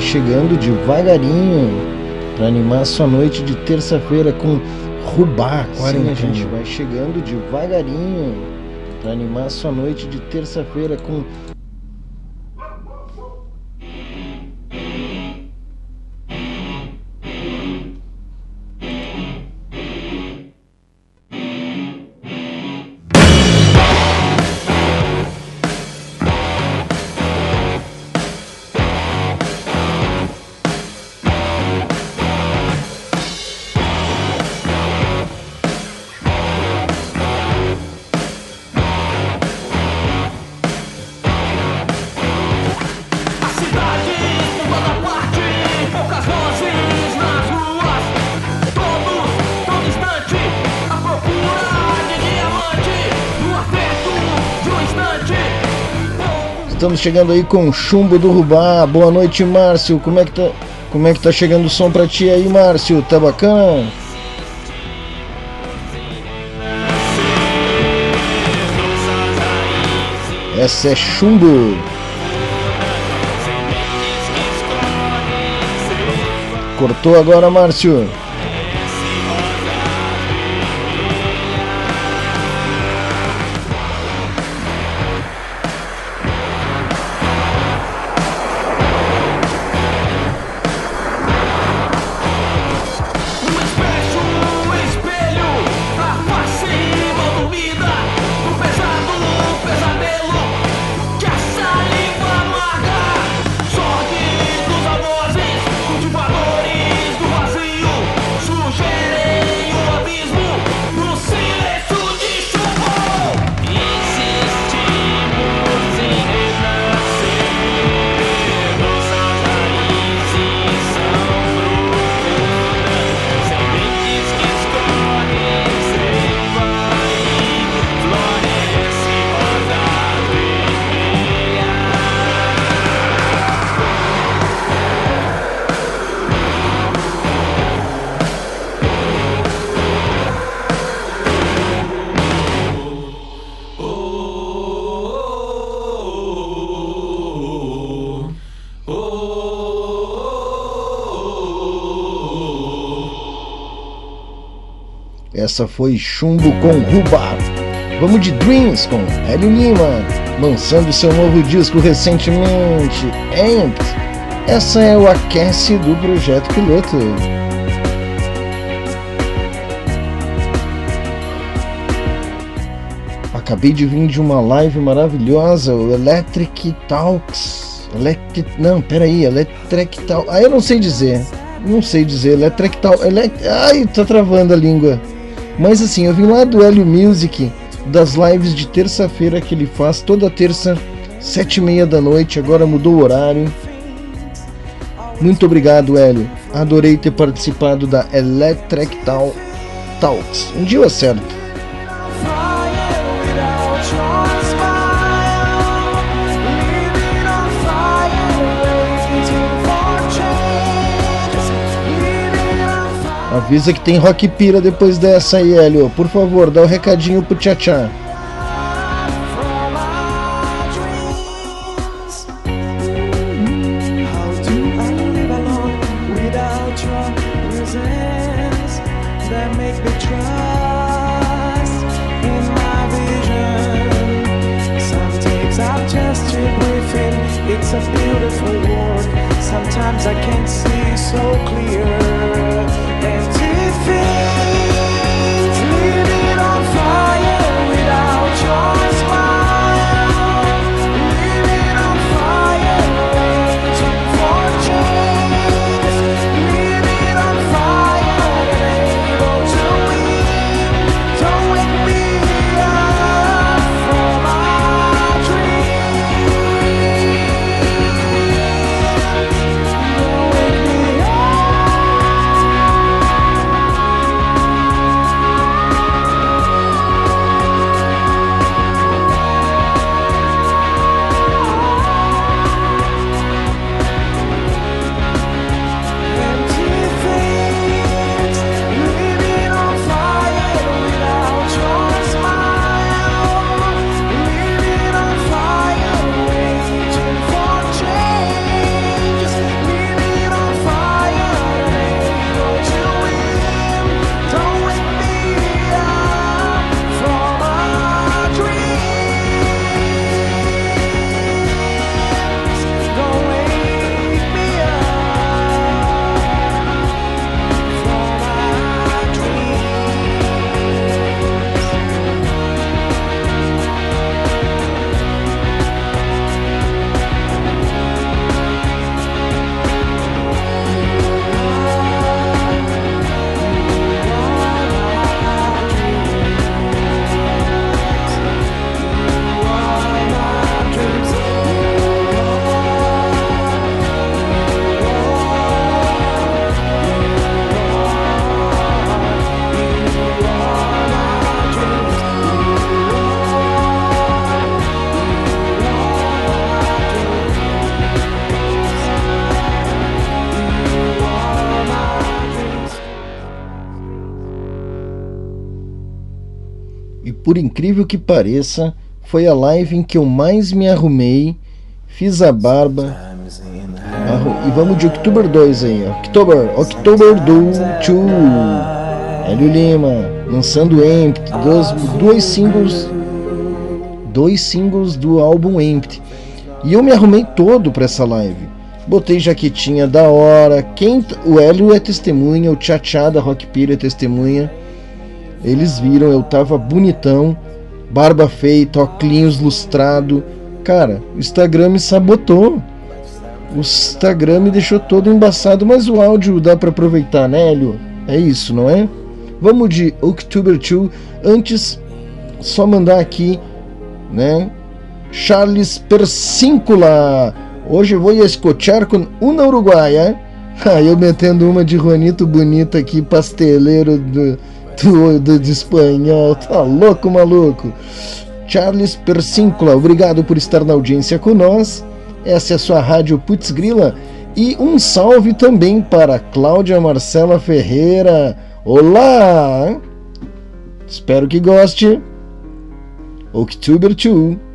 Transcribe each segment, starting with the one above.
vai chegando devagarinho para animar sua noite de terça-feira com Rubá Quarentena. Sim, a gente vai chegando devagarinho para animar sua noite de terça-feira com Estamos chegando aí com Chumbo do Rubá. Boa noite, Márcio. Como é que tá, como é que tá chegando o som pra ti aí, Márcio? Tá bacana? Essa é Chumbo. Cortou agora, Márcio. Essa foi Chumbo com Rubá. Vamos de Dreams com Hélio Lima, lançando seu novo disco recentemente, Amped. Essa é o aquece do projeto piloto. Acabei de vir de uma live maravilhosa, o Electric Talks. Electric, não, peraí, Electric Talks. Ah, eu não sei dizer. Não sei dizer. Electric Talks. Elect... Ai, tá travando a língua. Mas assim, eu vim lá do Hélio Music, das lives de terça-feira que ele faz toda terça, sete e meia da noite, agora mudou o horário. Muito obrigado, Hélio. Adorei ter participado da Electric Talks. Um dia eu acerto. Avisa que tem rock pira depois dessa aí, Hélio. Por favor, dá o um recadinho pro. Sometimes por incrível que pareça, foi a live em que eu mais me arrumei, fiz a barba. E vamos de October 2 aí, October, October 2. Hélio Lima, lançando Empty, dois, dois singles, dois singles do álbum Empty. E eu me arrumei todo para essa live. Botei jaquetinha da hora. Quem, o Hélio é testemunha, o Tchatchá da Rock Pira é testemunha. Eles viram, eu tava bonitão, barba feita, óculos lustrado. Cara, o Instagram me sabotou. O Instagram me deixou todo embaçado, mas o áudio dá para aproveitar, né, Hélio? É isso, não é? Vamos de October 2. Antes, só mandar aqui, né? Charles Persíncula. Hoje vou escuchar com uma uruguaia. Ah, eu metendo uma de Juanito Bonito aqui, pasteleiro do, do, do, do espanhol. Tá louco, maluco? Charles Persíncula, obrigado por estar na audiência com nós. Essa é a sua rádio Putz Grila. E um salve também para Cláudia Marcela Ferreira. Olá! Espero que goste. October 2.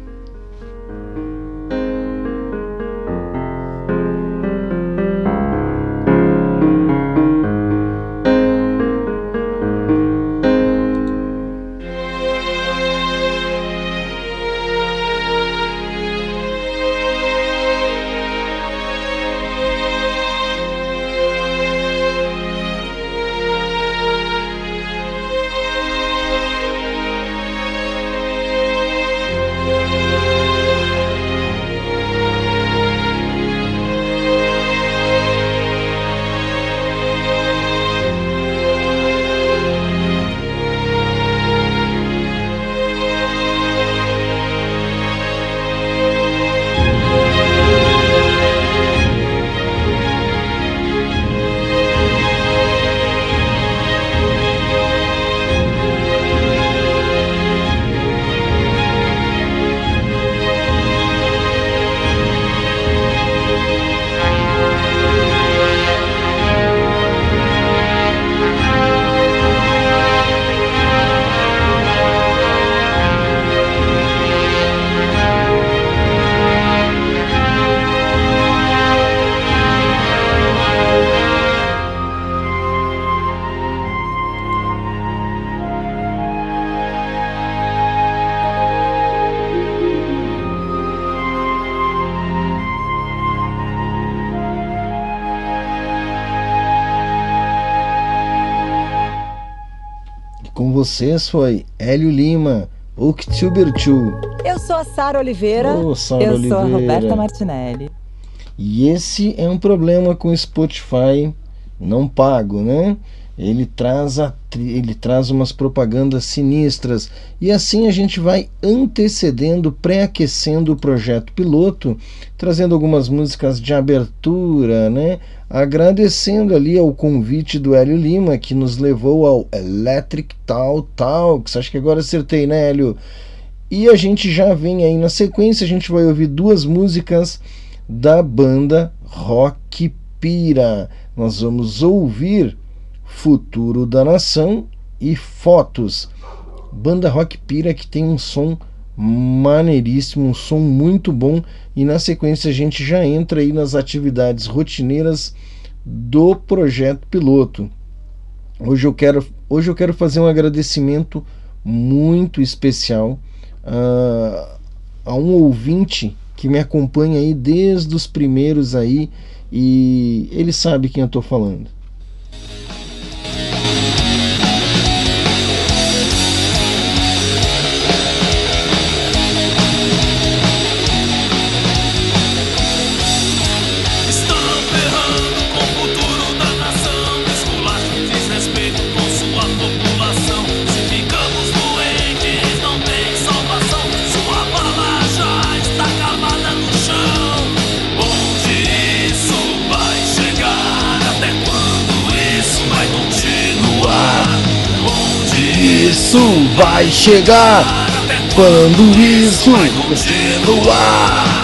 Vocês foi Hélio Lima, 2. Eu sou a Sara Oliveira. Oh, Sarah eu Oliveira. sou a Roberta Martinelli. E esse é um problema com o Spotify não pago, né? Ele traz, a, ele traz umas propagandas sinistras e assim a gente vai antecedendo, pré-aquecendo o projeto piloto, trazendo algumas músicas de abertura, né? agradecendo ali ao convite do Hélio Lima, que nos levou ao Electric Tal Talks. Acho que agora acertei, né, Hélio? E a gente já vem aí na sequência, a gente vai ouvir duas músicas da banda Rock Pira. Nós vamos ouvir Futuro da Nação e Fotos. Banda Rock Pira que tem um som maneiríssimo, um som muito bom e na sequência a gente já entra aí nas atividades rotineiras do projeto piloto. Hoje eu quero, hoje eu quero fazer um agradecimento muito especial uh, a um ouvinte que me acompanha aí desde os primeiros aí e ele sabe quem eu estou falando. Isso vai chegar? Quando isso continuar?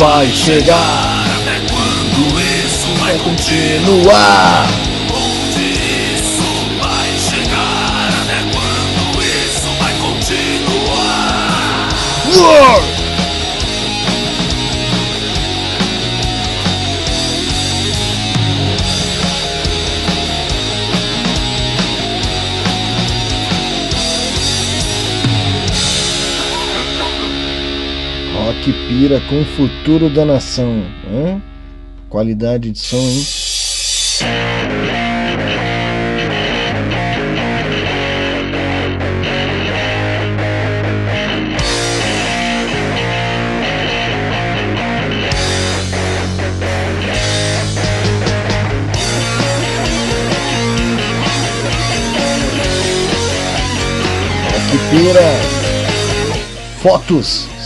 Vai chegar? Até quando isso vai continuar? Onde isso vai chegar? Até quando isso vai continuar? War! Rock pira com o futuro da nação. Hã? Qualidade de som, hein? Pira. Fotos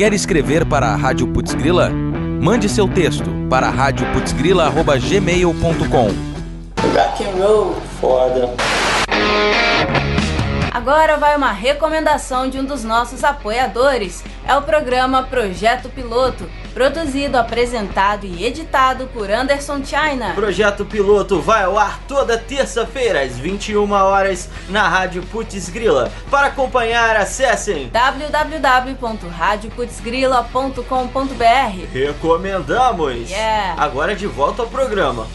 Quer escrever para a Rádio Putzgrila? Mande seu texto para radioputzgrila.gmail.com Rock and roll. Foda. Agora vai uma recomendação de um dos nossos apoiadores. É o programa Projeto Piloto, produzido, apresentado e editado por Anderson China. Projeto Piloto vai ao ar toda terça-feira às 21 horas na Rádio Putz Grila. Para acompanhar, acessem www.radioputzgrila.com.br. Recomendamos. Yeah. Agora de volta ao programa.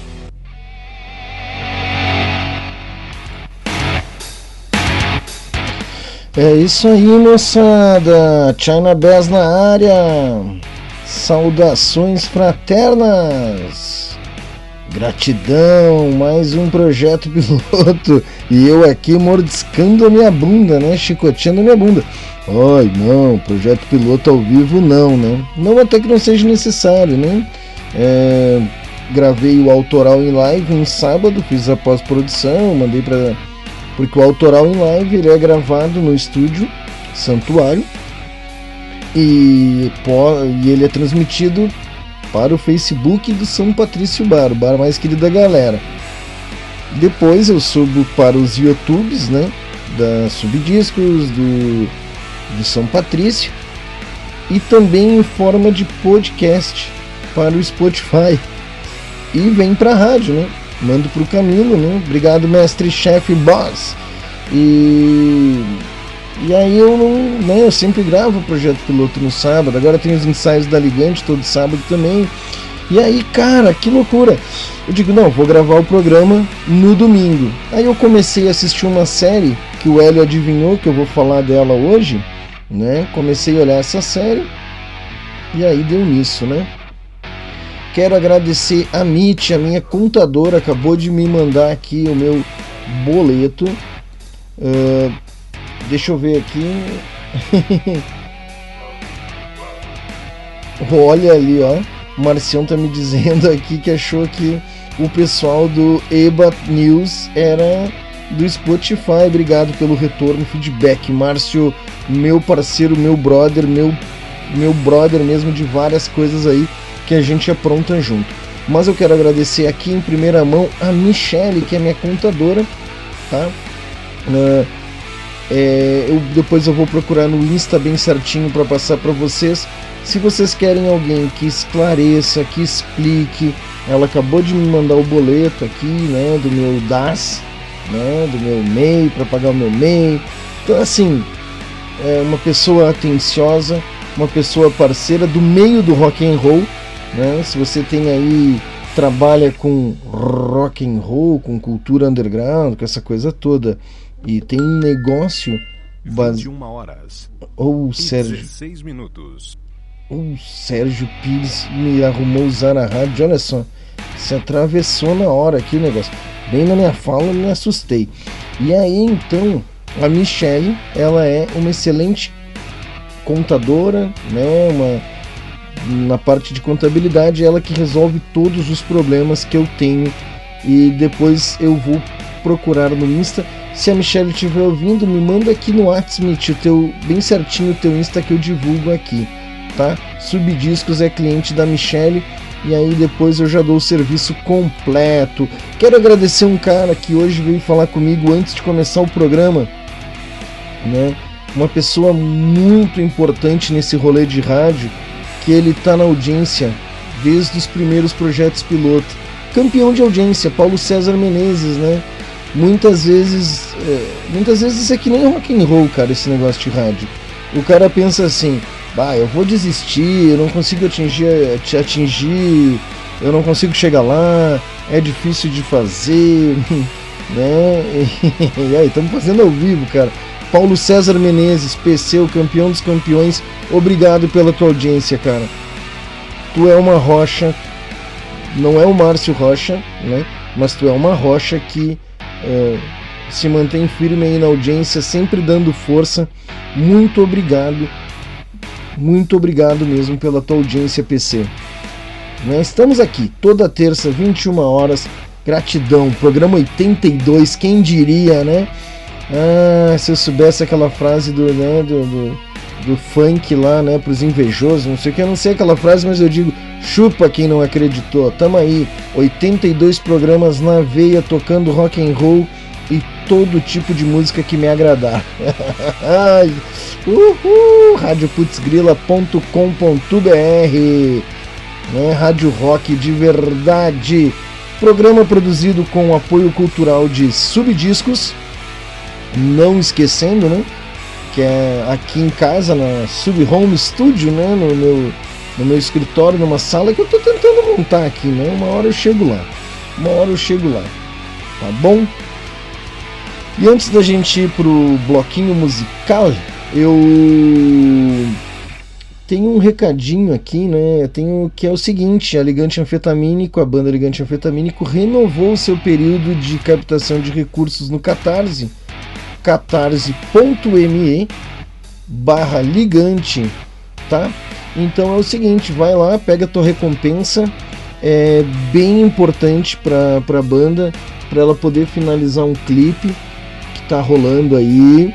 É isso aí, moçada. China Bass na área. Saudações fraternas. Gratidão, mais um projeto piloto. E eu aqui mordiscando a minha bunda, né? Chicoteando a minha bunda. Ai, não, projeto piloto ao vivo não, né? Não até que não seja necessário, né? É, gravei o autoral em live um sábado, fiz a pós-produção, mandei para porque o autoral em live ele é gravado no estúdio Santuário e, e ele é transmitido para o Facebook do São Patrício Bar, o bar mais querido da galera. Depois eu subo para os YouTubes, né, da Subdiscos, do, do São Patrício e também em forma de podcast para o Spotify e vem para a rádio, né? mando pro Camilo, né? Obrigado, mestre, chefe, boss. E e aí eu não, né, eu sempre gravo o projeto piloto no sábado. Agora tem os ensaios da Ligante todo sábado também. E aí, cara, que loucura. Eu digo, não, vou gravar o programa no domingo. Aí eu comecei a assistir uma série que o Hélio adivinhou que eu vou falar dela hoje, né? Comecei a olhar essa série e aí deu nisso, né? Quero agradecer a MIT, a minha contadora, acabou de me mandar aqui o meu boleto. Uh, deixa eu ver aqui. Olha ali, ó. O Marcião tá me dizendo aqui que achou que o pessoal do EBA News era do Spotify. Obrigado pelo retorno, feedback. Márcio, meu parceiro, meu brother, meu, meu brother mesmo de várias coisas aí que a gente apronta junto. Mas eu quero agradecer aqui em primeira mão a Michelle, que é minha contadora, tá? Uh, é, eu, depois eu vou procurar no Insta bem certinho para passar para vocês. Se vocês querem alguém que esclareça, que explique, ela acabou de me mandar o boleto aqui, né, do meu DAS, né, do meu MEI para pagar o meu MEI. Então assim, é uma pessoa atenciosa, uma pessoa parceira do meio do rock and roll né? Se você tem aí trabalha com rock and roll, com cultura underground, com essa coisa toda e tem um negócio 21 horas. Ou oh, Sérgio 16 minutos. O oh, Sérgio Pires me arrumou usar a rádio, olha só. Se atravessou na hora aqui o negócio. Bem na minha fala, me assustei. E aí então, a Michelle, ela é uma excelente contadora, né? Uma na parte de contabilidade, ela que resolve todos os problemas que eu tenho. E depois eu vou procurar no Insta. Se a Michelle estiver ouvindo, me manda aqui no WhatsApp o teu bem certinho o teu Insta que eu divulgo aqui, tá? Subdiscos é cliente da Michelle e aí depois eu já dou o serviço completo. Quero agradecer um cara que hoje veio falar comigo antes de começar o programa, né? Uma pessoa muito importante nesse rolê de rádio que ele está na audiência desde os primeiros projetos piloto. Campeão de audiência, Paulo César Menezes, né? Muitas vezes, é, muitas vezes é que nem rock and roll, cara, esse negócio de rádio. O cara pensa assim, bah, eu vou desistir, eu não consigo atingir, te atingir, eu não consigo chegar lá, é difícil de fazer, né? E aí, estamos fazendo ao vivo, cara. Paulo César Menezes, PC, o campeão dos campeões, obrigado pela tua audiência, cara. Tu é uma rocha, não é o Márcio Rocha, né? Mas tu é uma rocha que é, se mantém firme aí na audiência, sempre dando força. Muito obrigado, muito obrigado mesmo pela tua audiência, PC. Né? Estamos aqui toda terça, 21 horas. Gratidão, programa 82, quem diria, né? Ah, se eu soubesse aquela frase do, né, do, do, do funk lá, né, pros invejosos, não sei o que, eu não sei aquela frase, mas eu digo, chupa quem não acreditou. Tamo aí, 82 programas na veia tocando rock and roll e todo tipo de música que me agradar. Uhul! radioputzgrila.com.br né? Rádio Rock de verdade. Programa produzido com apoio cultural de Subdiscos. Não esquecendo, né? Que é aqui em casa, na Sub Home Studio, né? No meu, no meu escritório, numa sala que eu tô tentando montar aqui, né? Uma hora eu chego lá. Uma hora eu chego lá. Tá bom? E antes da gente ir pro bloquinho musical, eu tenho um recadinho aqui, né? Tenho que é o seguinte: a Ligante Anfetamínico, a banda Ligante Anfetamínico, renovou seu período de captação de recursos no Catarse, catarse.me barra ligante, tá? Então é o seguinte, vai lá, pega a tua recompensa, é bem importante para a banda, para ela poder finalizar um clipe que tá rolando aí,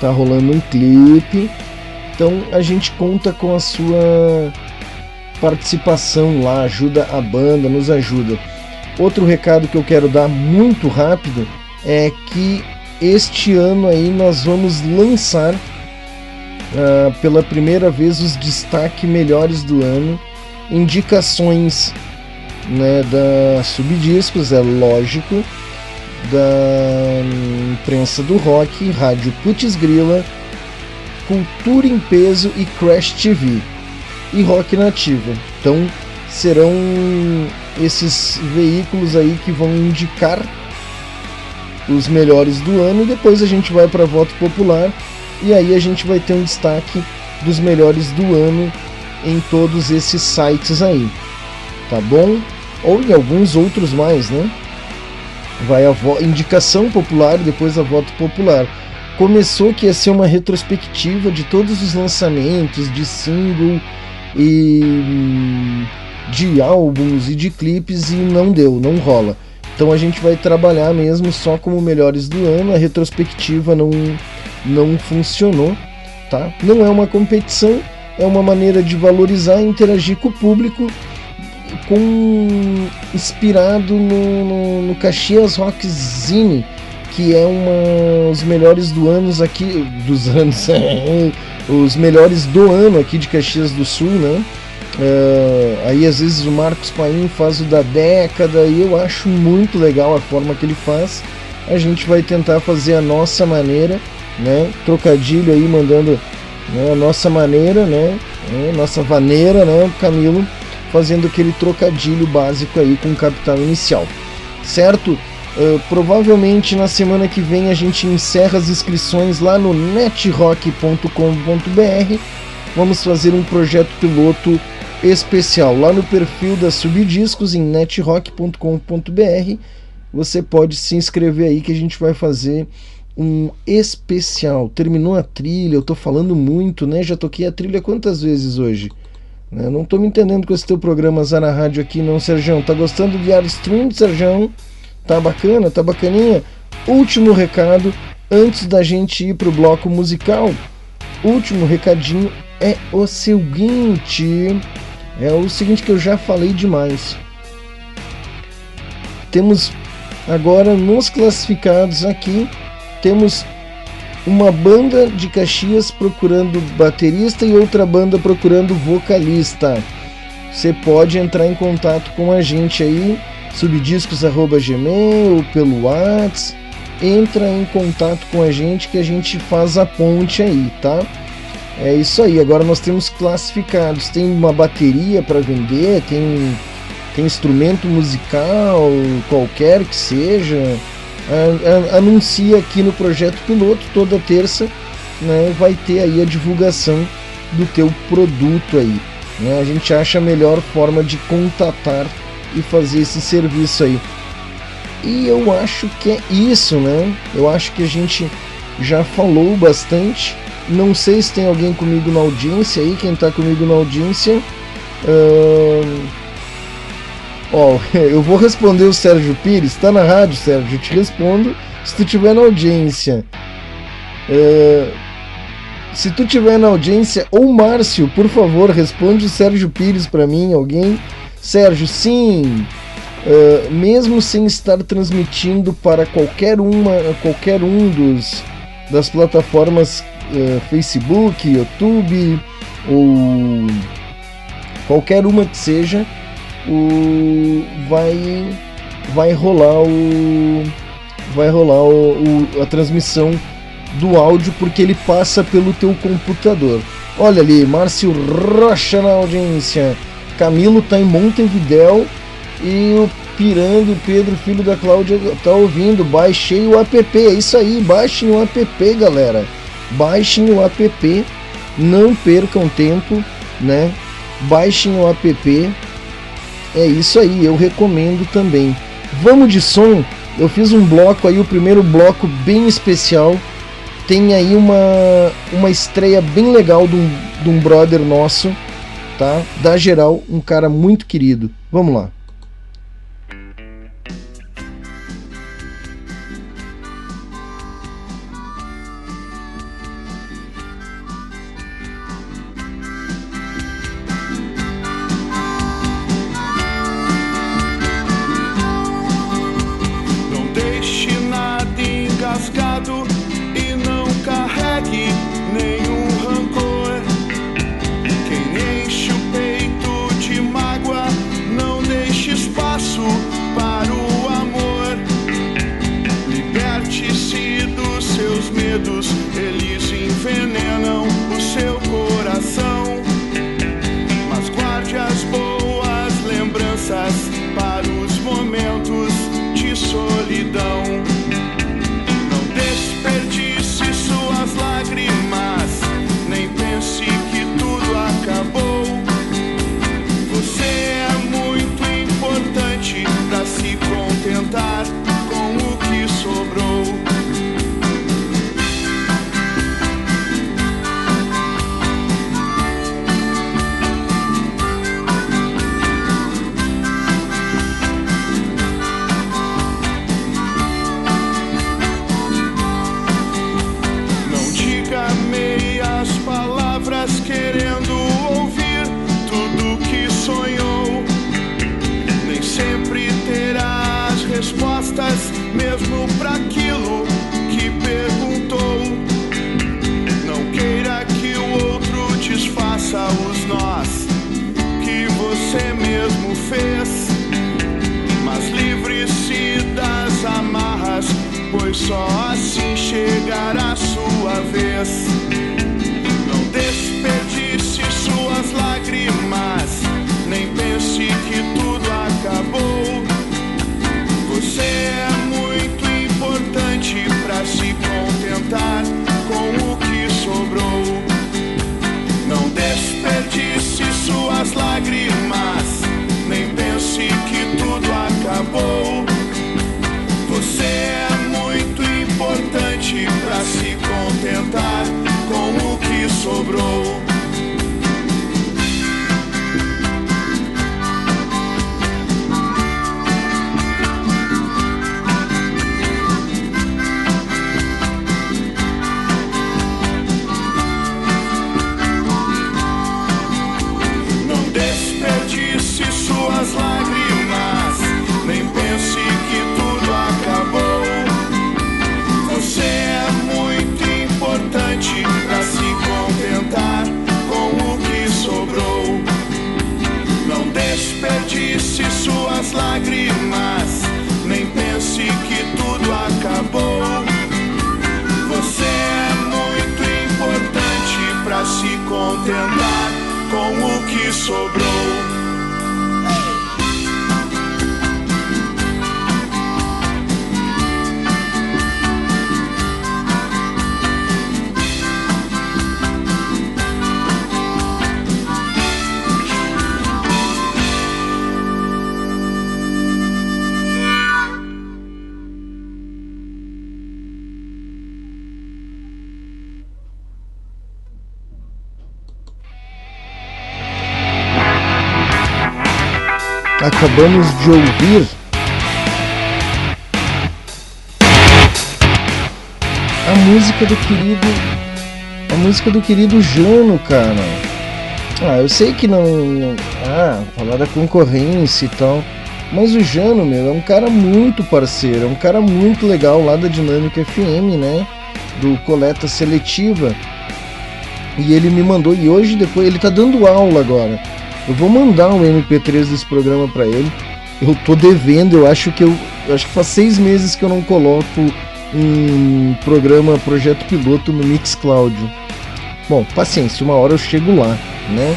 tá rolando um clipe. Então a gente conta com a sua participação lá, ajuda a banda, nos ajuda. Outro recado que eu quero dar muito rápido é que este ano aí nós vamos lançar uh, pela primeira vez os destaque melhores do ano, indicações né, da Subdiscos, é lógico, da imprensa do rock, Rádio Putz Grila, Cultura em Peso e Crash TV e Rock Nativa. Então serão esses veículos aí que vão indicar os melhores do ano depois a gente vai para voto popular e aí a gente vai ter um destaque dos melhores do ano em todos esses sites aí, tá bom? Ou em alguns outros mais, né? Vai a indicação popular depois a voto popular. Começou que ia ser uma retrospectiva de todos os lançamentos de single e de álbuns e de clipes e não deu, não rola. Então a gente vai trabalhar mesmo só como melhores do ano, a retrospectiva não não funcionou, tá? Não é uma competição, é uma maneira de valorizar e interagir com o público com inspirado no, no, no Caxias Rock Zine, que é uma os melhores do anos aqui dos anos os melhores do ano aqui de Caxias do Sul, né? Uh, aí às vezes o Marcos Paim faz o da década e eu acho muito legal a forma que ele faz. A gente vai tentar fazer a nossa maneira né? Trocadilho aí mandando né, a nossa maneira, né? É, nossa vaneira, né? Camilo fazendo aquele trocadilho básico aí com o capital inicial, certo? Uh, provavelmente na semana que vem a gente encerra as inscrições lá no netrock.com.br. Vamos fazer um projeto piloto especial lá no perfil da Subdiscos em netrock.com.br. Você pode se inscrever aí que a gente vai fazer um especial. Terminou a trilha, eu tô falando muito, né? Já toquei a trilha quantas vezes hoje? Né? Não tô me entendendo com esse teu programa Zara Rádio aqui, não, Serjão. Tá gostando de Stream, Serjão? Tá bacana, tá bacaninha? Último recado, antes da gente ir pro bloco musical. Último recadinho é o seguinte. É o seguinte que eu já falei demais. Temos agora nos classificados aqui temos uma banda de Caxias procurando baterista e outra banda procurando vocalista. Você pode entrar em contato com a gente aí, subdiscos@gmail pelo WhatsApp. Entra em contato com a gente que a gente faz a ponte aí, tá? É isso aí. Agora nós temos classificados. Tem uma bateria para vender, tem tem instrumento musical, qualquer que seja anuncia aqui no projeto piloto toda terça né, vai ter aí a divulgação do teu produto aí. Né? A gente acha a melhor forma de contatar e fazer esse serviço aí. E eu acho que é isso, né? Eu acho que a gente já falou bastante. Não sei se tem alguém comigo na audiência aí, quem está comigo na audiência. Uh, Ó, eu vou responder o Sérgio Pires, tá na rádio, Sérgio, eu te respondo se tu tiver na audiência. É... Se tu tiver na audiência, ou Márcio, por favor, responde o Sérgio Pires para mim, alguém. Sérgio, sim, uh, mesmo sem estar transmitindo para qualquer uma, qualquer um dos das plataformas uh, Facebook, YouTube ou qualquer uma que seja, o vai vai rolar o vai rolar o, o, a transmissão do áudio porque ele passa pelo teu computador. Olha ali, Márcio Rocha na audiência. Camilo tá em Montevidéu e o Pirando Pedro, filho da Cláudia, tá ouvindo. Baixei o app. É isso aí, baixem o app, galera. Baixem o app. Não percam tempo, né? Baixem o app. É isso aí, eu recomendo também. Vamos de som. Eu fiz um bloco aí, o primeiro bloco bem especial tem aí uma, uma estreia bem legal de um, de um brother nosso, tá? Da geral, um cara muito querido. Vamos lá. Acabamos de ouvir a música do querido a música do querido Jano, cara. Ah, eu sei que não, não ah, falar da concorrência e tal, Mas o Jano, meu, é um cara muito parceiro, é um cara muito legal lá da Dinâmica FM, né? Do Coleta Seletiva. E ele me mandou, e hoje depois, ele tá dando aula agora. Eu vou mandar um MP3 desse programa para ele. Eu tô devendo, eu acho que eu, eu acho que faz seis meses que eu não coloco um programa projeto piloto no Mixcloud. Bom, paciência, uma hora eu chego lá, né?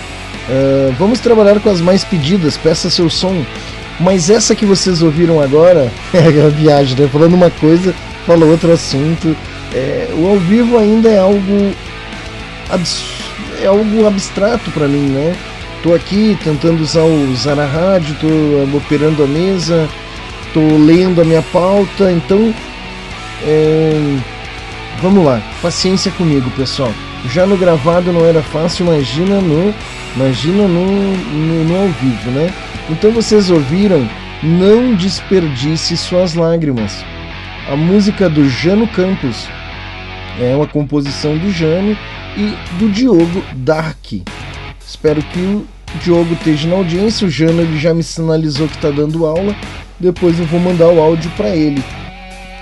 Uh, vamos trabalhar com as mais pedidas, peça seu som. Mas essa que vocês ouviram agora é a viagem, né? Falando uma coisa, fala outro assunto. É, o ao vivo ainda é algo é algo abstrato para mim, né? Tô aqui tentando usar, usar a rádio, tô operando a mesa, tô lendo a minha pauta, então é... vamos lá, paciência comigo, pessoal. Já no gravado não era fácil, imagina no imagina no, no, no ao vivo, né? Então vocês ouviram Não Desperdice Suas Lágrimas. A música do Jano Campos é uma composição do Jano e do Diogo Dark. Espero que o Diogo esteja na audiência. O ele já me sinalizou que está dando aula. Depois eu vou mandar o áudio para ele.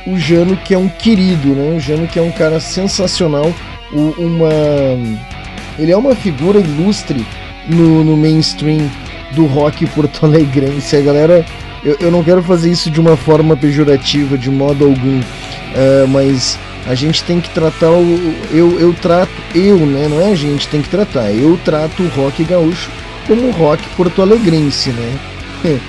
O Jano que é um querido, né? O Jano que é um cara sensacional, uma ele é uma figura ilustre no, no mainstream do rock porto-alegrense. A galera, eu, eu não quero fazer isso de uma forma pejorativa, de modo algum, uh, mas a gente tem que tratar o. Eu, eu trato, eu, né? Não é a gente tem que tratar, eu trato o rock gaúcho como rock porto-alegrense, né?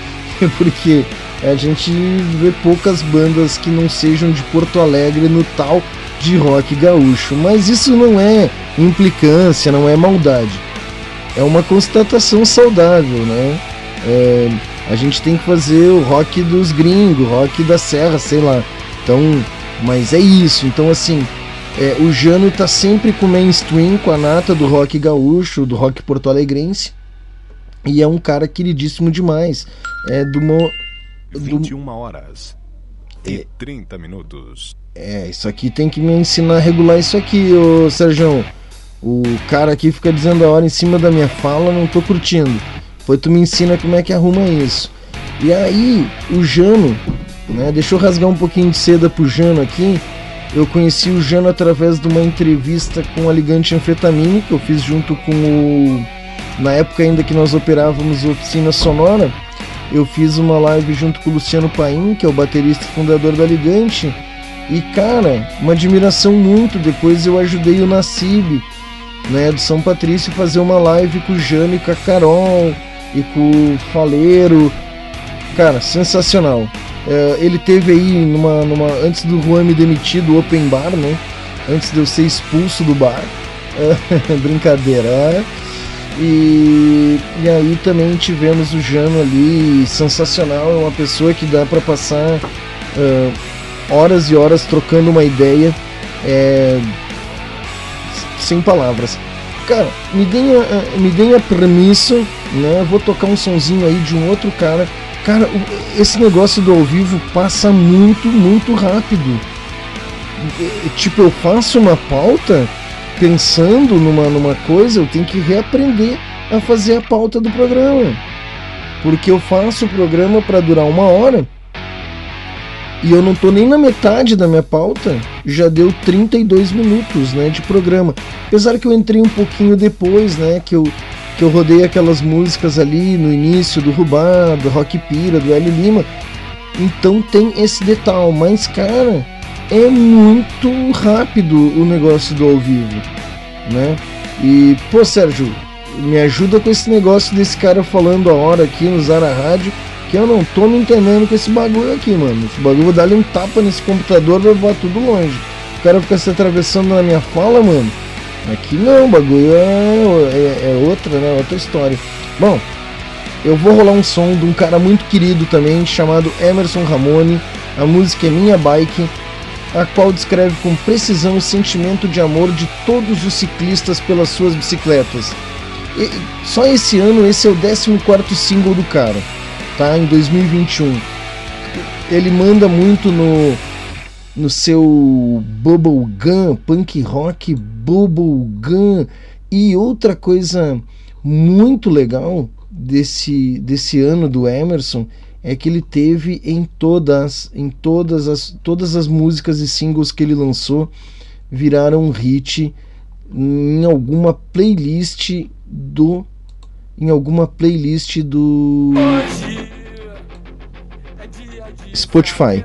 Porque a gente vê poucas bandas que não sejam de Porto Alegre no tal de rock gaúcho. Mas isso não é implicância, não é maldade. É uma constatação saudável, né? É, a gente tem que fazer o rock dos gringos, rock da serra, sei lá. Então, mas é isso. Então, assim, é, o Jano tá sempre com o mainstream, com a nata do rock gaúcho, do rock porto-alegrense. E é um cara queridíssimo demais. É do. Mo, do 21 horas e é, 30 minutos. É, isso aqui tem que me ensinar a regular isso aqui, ô Sérgio. O cara aqui fica dizendo a hora em cima da minha fala, não tô curtindo. Depois tu me ensina como é que arruma isso. E aí, o Jano, né? Deixa eu rasgar um pouquinho de seda pro Jano aqui. Eu conheci o Jano através de uma entrevista com a Ligante Anfetamina, que eu fiz junto com o. Na época ainda que nós operávamos oficina sonora, eu fiz uma live junto com o Luciano Paim, que é o baterista e fundador da Ligante. E cara, uma admiração muito. Depois eu ajudei o Nassib, né, do São Patrício, fazer uma live com o Jano e com a Carol e com o Faleiro. Cara, sensacional. É, ele teve aí numa, numa antes do Juan me demitir do Open Bar, né? Antes de eu ser expulso do bar. É, brincadeira. É. E, e aí também tivemos o Jano ali, sensacional, é uma pessoa que dá para passar uh, horas e horas trocando uma ideia é, sem palavras. Cara, me deem a, me deem a premissa, né? vou tocar um sonzinho aí de um outro cara Cara, esse negócio do ao vivo passa muito, muito rápido. Tipo, eu faço uma pauta pensando numa, numa coisa, eu tenho que reaprender a fazer a pauta do programa. Porque eu faço o programa para durar uma hora e eu não tô nem na metade da minha pauta, já deu 32 minutos, né, de programa. Apesar que eu entrei um pouquinho depois, né, que eu que eu rodei aquelas músicas ali no início do Rubá, do Rock Pira, do Hélio Lima. Então tem esse detalhe, mas cara, é muito rápido o negócio do ao vivo, né? E, pô, Sérgio, me ajuda com esse negócio desse cara falando a hora aqui no Zara Rádio, que eu não tô me entendendo com esse bagulho aqui, mano. Esse bagulho, vou dar-lhe um tapa nesse computador vai voar tudo longe. O cara fica se atravessando na minha fala, mano. Aqui não, o bagulho é, é, é, outra, né? Outra história. Bom, eu vou rolar um som de um cara muito querido também, chamado Emerson Ramone. A música é Minha Bike, a qual descreve com precisão o sentimento de amor de todos os ciclistas pelas suas bicicletas. E, só esse ano esse é o 14 single do cara, tá? Em 2021. Ele manda muito no no seu bubblegum, punk rock bubblegum. E outra coisa muito legal desse, desse ano do Emerson é que ele teve em todas, em todas as, todas as músicas e singles que ele lançou viraram um hit em alguma playlist do em alguma playlist do Spotify,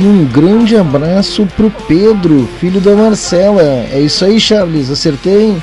E um grande abraço pro Pedro, filho da Marcela. É isso aí, Charles, acertei?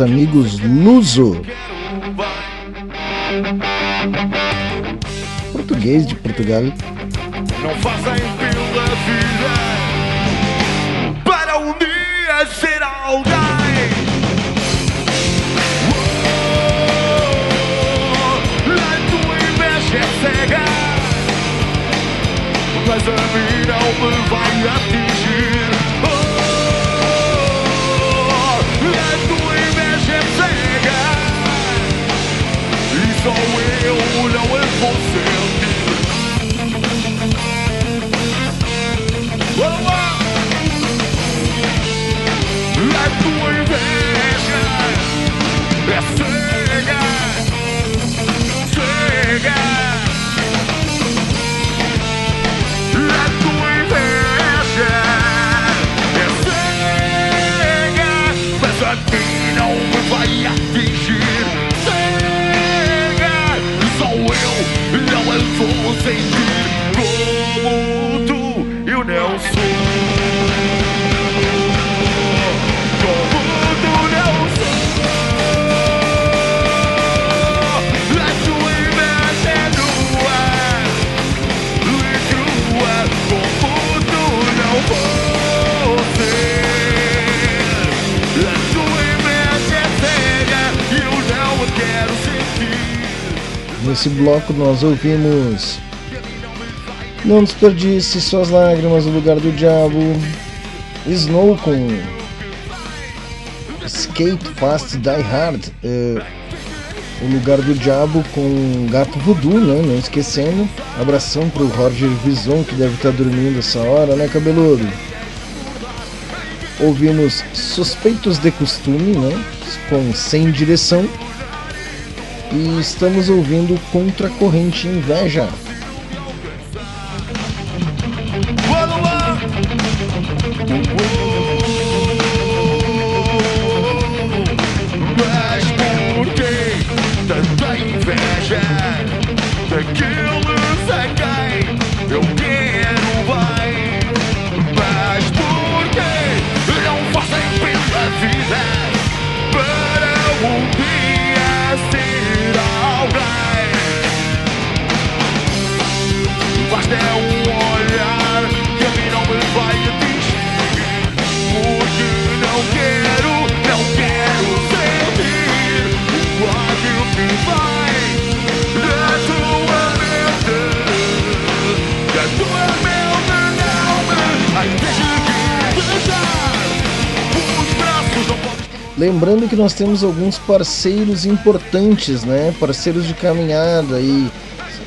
Amigos Luso. Português de Portugal. Não fazem pela vida para um dia ser alguém. É mas a mim não me vai atingir. Nesse bloco nós ouvimos Não desperdice suas lágrimas no lugar do diabo. Snow com Skate Fast Die Hard. eh, o lugar do diabo com Gato Voodoo, né? Não esquecendo. Abração pro Roger Vison que deve estar dormindo essa hora, né, cabeludo? Ouvimos Suspeitos de Costume, né? Com Sem Direção. E estamos ouvindo Contra Corrente Inveja. Nós temos alguns parceiros importantes, né? Parceiros de caminhada e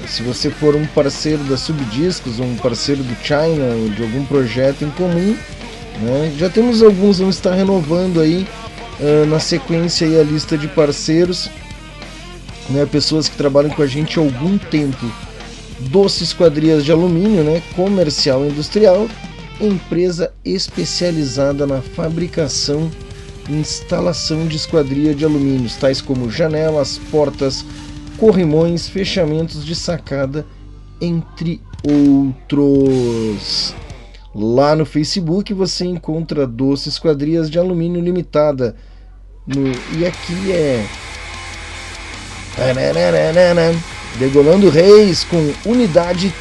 se você for um parceiro da Subdiscos, um parceiro do China, de algum projeto em comum, né? Já temos alguns, vamos estar renovando aí ah, na sequência aí a lista de parceiros, né? Pessoas que trabalham com a gente há algum tempo. Doce Esquadrias de Alumínio, né? Comercial Industrial, empresa especializada na fabricação instalação de esquadria de alumínios, tais como janelas, portas, corrimões, fechamentos de sacada, entre outros. Lá no Facebook você encontra Doce Esquadrias de Alumínio Limitada. No, e aqui é. Degolando Reis com Unidade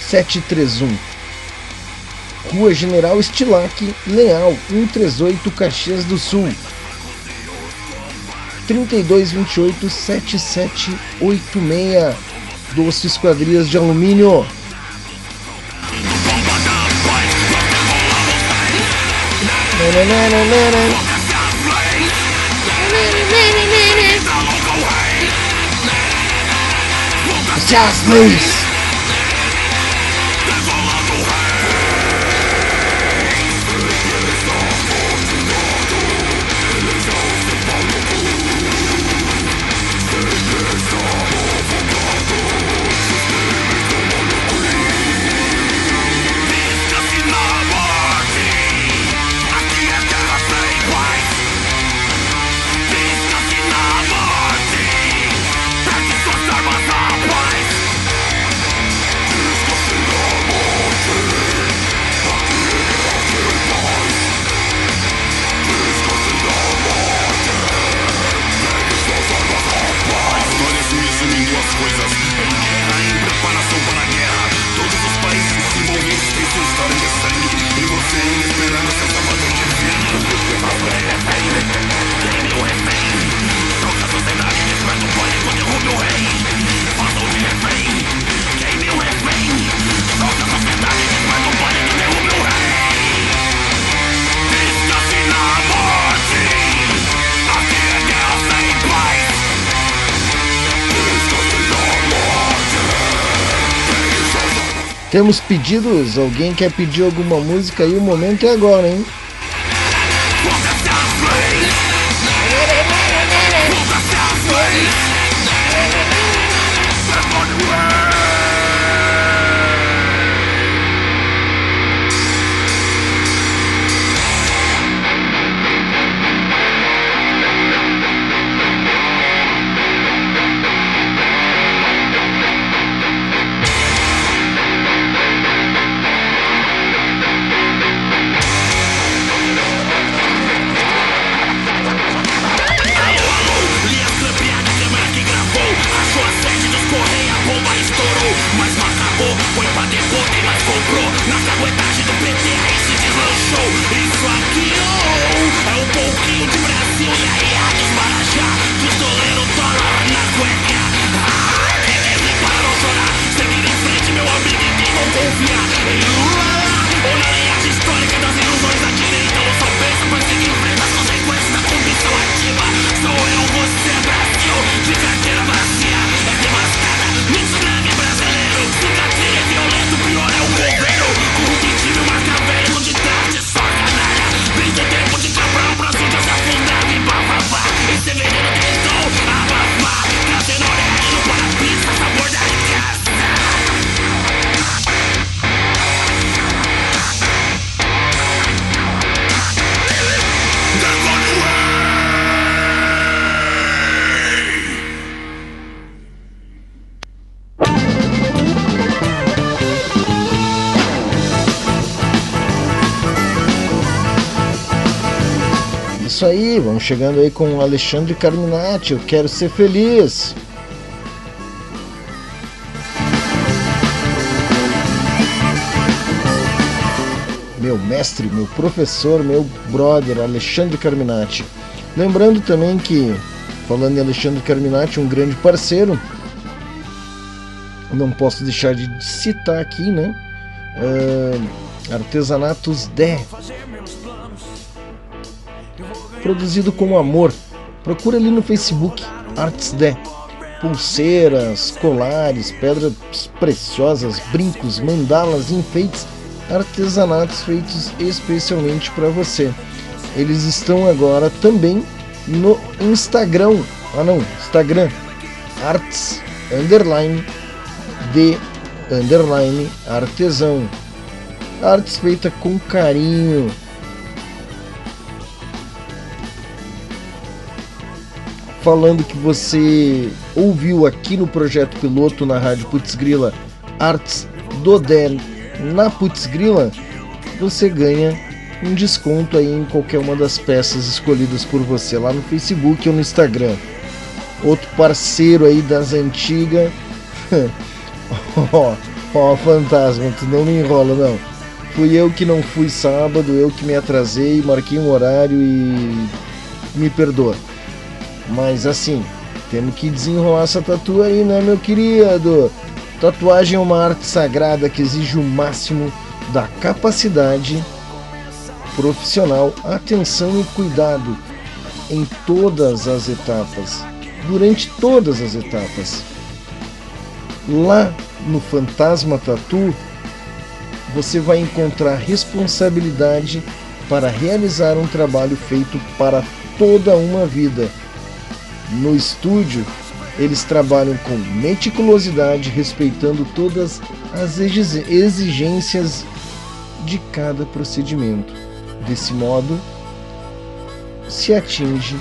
731. Rua General Estilac, Leal, 138 Caxias do Sul. 3228-7786 Doces Quadrias de Alumínio. Just loose! Temos pedidos? Alguém quer pedir alguma música aí? O momento é agora, hein? Aí, vamos chegando aí com Alexandre Carminati, eu quero ser feliz. Meu mestre, meu professor, meu brother, Alexandre Carminati. Lembrando também que, falando em Alexandre Carminati, um grande parceiro, não posso deixar de citar aqui, né? Uh, Artesanatos Dé, produzido com amor. Procura ali no Facebook Arts de pulseiras, colares, pedras preciosas, brincos, mandalas, enfeites, artesanatos feitos especialmente para você. Eles estão agora também no Instagram. Ah não, Instagram Arts underline de underline artesão. Artes feita com carinho, falando que você ouviu aqui no projeto piloto na Rádio Putz Grila Arts do Den na Putz Grila, você ganha um desconto aí em qualquer uma das peças escolhidas por você lá no Facebook ou no Instagram. Outro parceiro aí das antigas. Ó, oh, fantasma, tu não me enrola não. Fui eu que não fui sábado, eu que me atrasei, marquei um horário e me perdoa. Mas assim, temos que desenrolar essa tatu aí, né, meu querido? Tatuagem é uma arte sagrada que exige o máximo da capacidade profissional, atenção e cuidado em todas as etapas, durante todas as etapas. Lá no Fantasma Tatu, você vai encontrar responsabilidade para realizar um trabalho feito para toda uma vida. No estúdio, eles trabalham com meticulosidade, respeitando todas as exigências de cada procedimento. Desse modo, se atinge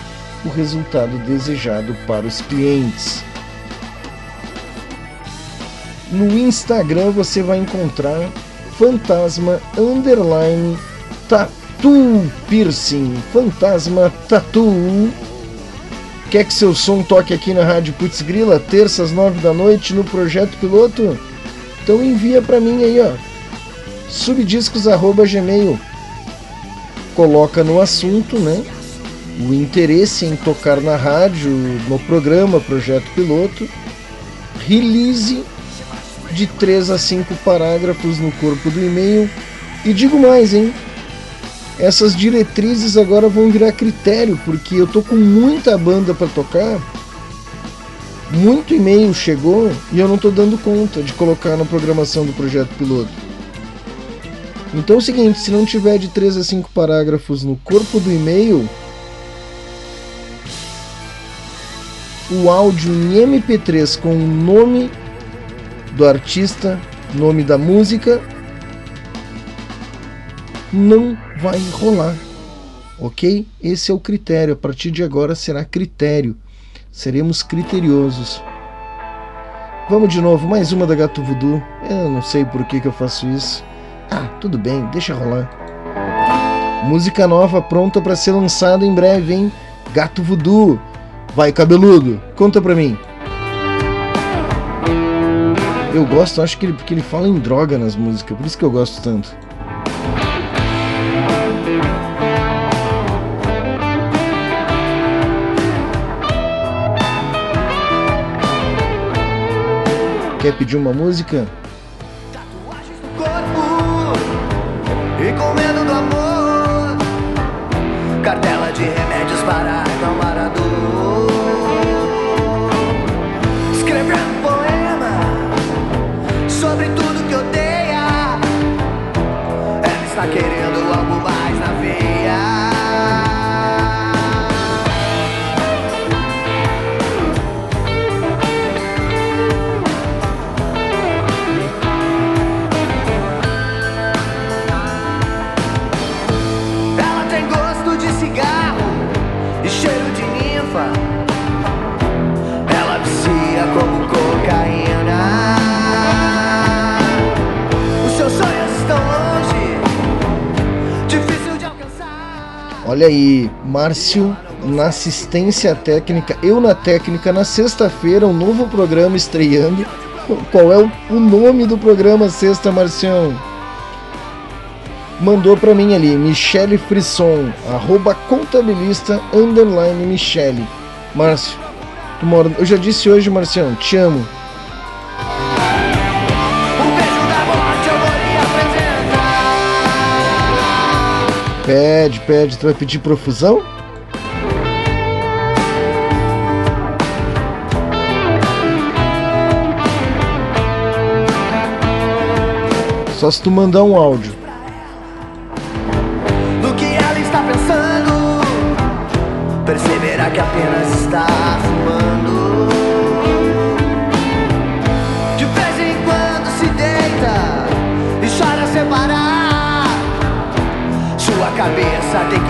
o resultado desejado para os clientes. No Instagram você vai encontrar fantasma underline tatu piercing fantasma tatu quer que seu som toque aqui na rádio Putz Grila terças nove da noite no projeto piloto então envia para mim aí ó subdiscos arroba gmail coloca no assunto né o interesse em tocar na rádio no programa projeto piloto release de 3 a 5 parágrafos no corpo do e-mail. E digo mais, hein? Essas diretrizes agora vão virar critério, porque eu tô com muita banda para tocar. Muito e-mail chegou e eu não tô dando conta de colocar na programação do projeto piloto. Então é o seguinte, se não tiver de 3 a 5 parágrafos no corpo do e-mail, o áudio em MP3 com o nome do artista, nome da música, não vai rolar. Ok? Esse é o critério. A partir de agora será critério. Seremos criteriosos. Vamos de novo, mais uma da Gato Voodoo. Eu não sei por que, que eu faço isso. Ah, tudo bem, deixa rolar. Música nova pronta para ser lançada em breve, hein? Gato Voodoo. Vai, cabeludo, conta pra mim. Eu gosto, acho que ele, porque ele fala em droga nas músicas, por isso que eu gosto tanto. Quer pedir uma música? Tatuagens no corpo e com medo do amor. Cartela de remédios para Olha aí, Márcio na assistência técnica, eu na técnica, na sexta-feira, um novo programa estreando. Qual é o, nome do programa Sexta, Marcião? Mandou pra mim ali, Michele Frisson, arroba contabilista, underline Michele. Márcio, mora... eu já disse hoje, Marcião, te amo. Pede, pede, tu vai pedir profusão? Só se tu mandar um áudio. No que ela está pensando, perceberá que apenas está cabeça tem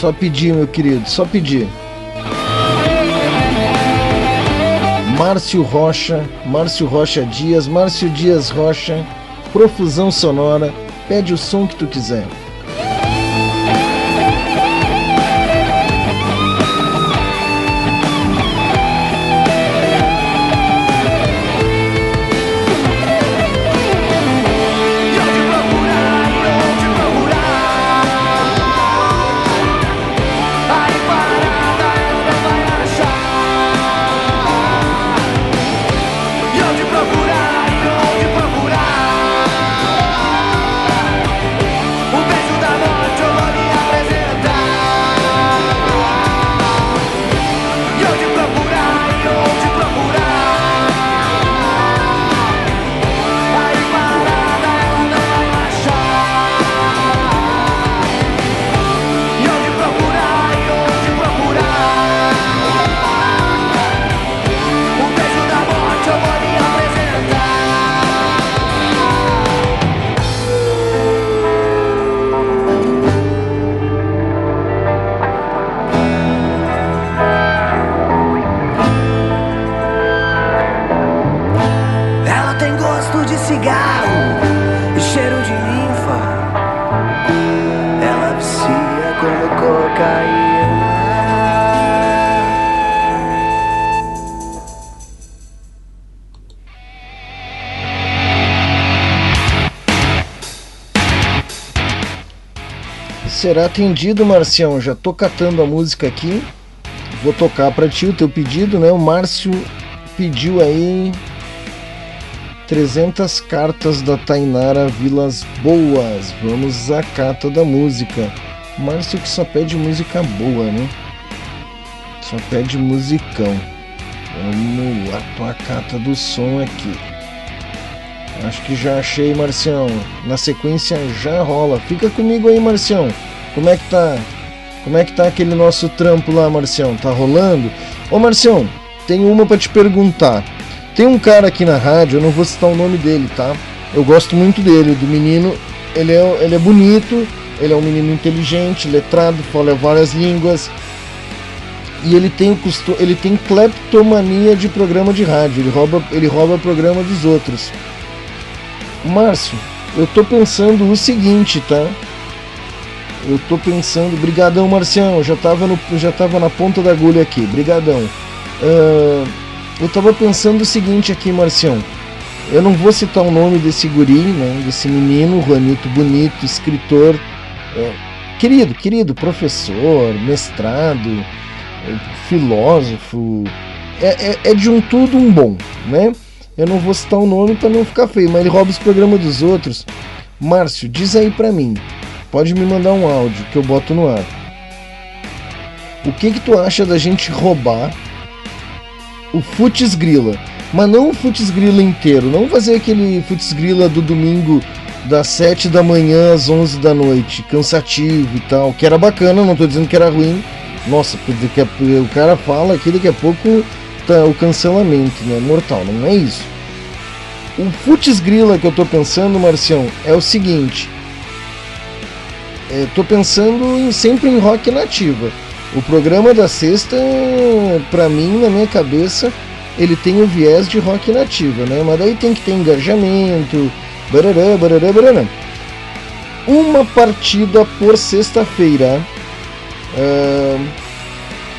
Só pedir, meu querido, só pedir. Márcio Rocha, Márcio Rocha Dias, Márcio Dias Rocha, Profusão Sonora, pede o som que tu quiser. Será atendido, Marcião. Já tô catando a música aqui. Vou tocar para ti o teu pedido, né? O Márcio pediu aí 300 cartas da Tainara Vilas Boas. Vamos à cata da música. Márcio que só pede música boa, né? Só pede musicão. Vamos lá, tua cata do som aqui. Acho que já achei, Marcião. Na sequência já rola. Fica comigo aí, Marcião. Como é que tá? Como é que tá aquele nosso trampo lá, Marcião? Tá rolando? Ô Marcião, tenho uma para te perguntar. Tem um cara aqui na rádio, eu não vou citar o nome dele, tá? Eu gosto muito dele, do menino. Ele é, ele é bonito, ele é um menino inteligente, letrado, fala várias línguas. E ele tem, ele tem cleptomania de programa de rádio, ele rouba, ele rouba programa dos outros. Márcio, eu tô pensando o seguinte, tá? Eu tô pensando, brigadão Marcião, já tava, no, já tava na ponta da agulha aqui, brigadão. Uh, eu tava pensando o seguinte aqui, Marcião. Eu não vou citar o nome desse guri, né, desse menino, Juanito Bonito, escritor, é, querido, querido, professor, mestrado, é, filósofo, é, é, é, de um tudo um bom, né? Eu não vou citar o nome para não ficar feio, mas ele rouba os programas dos outros. Márcio, diz aí para mim, pode me mandar um áudio que eu boto no ar. O que que tu acha da gente roubar o Futs Grila? Mas não o Futs Grila inteiro, não fazer aquele Futs Grila do domingo das 7 da manhã às 11 da noite, cansativo e tal, que era bacana, não tô dizendo que era ruim. Nossa, porque o cara fala que daqui a pouco tá o cancelamento, né? Mortal, não é isso. O Futs Grila que eu tô pensando, Marcião, é o seguinte: estou pensando em, sempre em rock nativa. O programa da sexta, para mim, na minha cabeça, ele tem o viés de rock nativa, né? Mas daí tem que ter engajamento, barará, barará, barará. Uma partida por sexta-feira. Uh,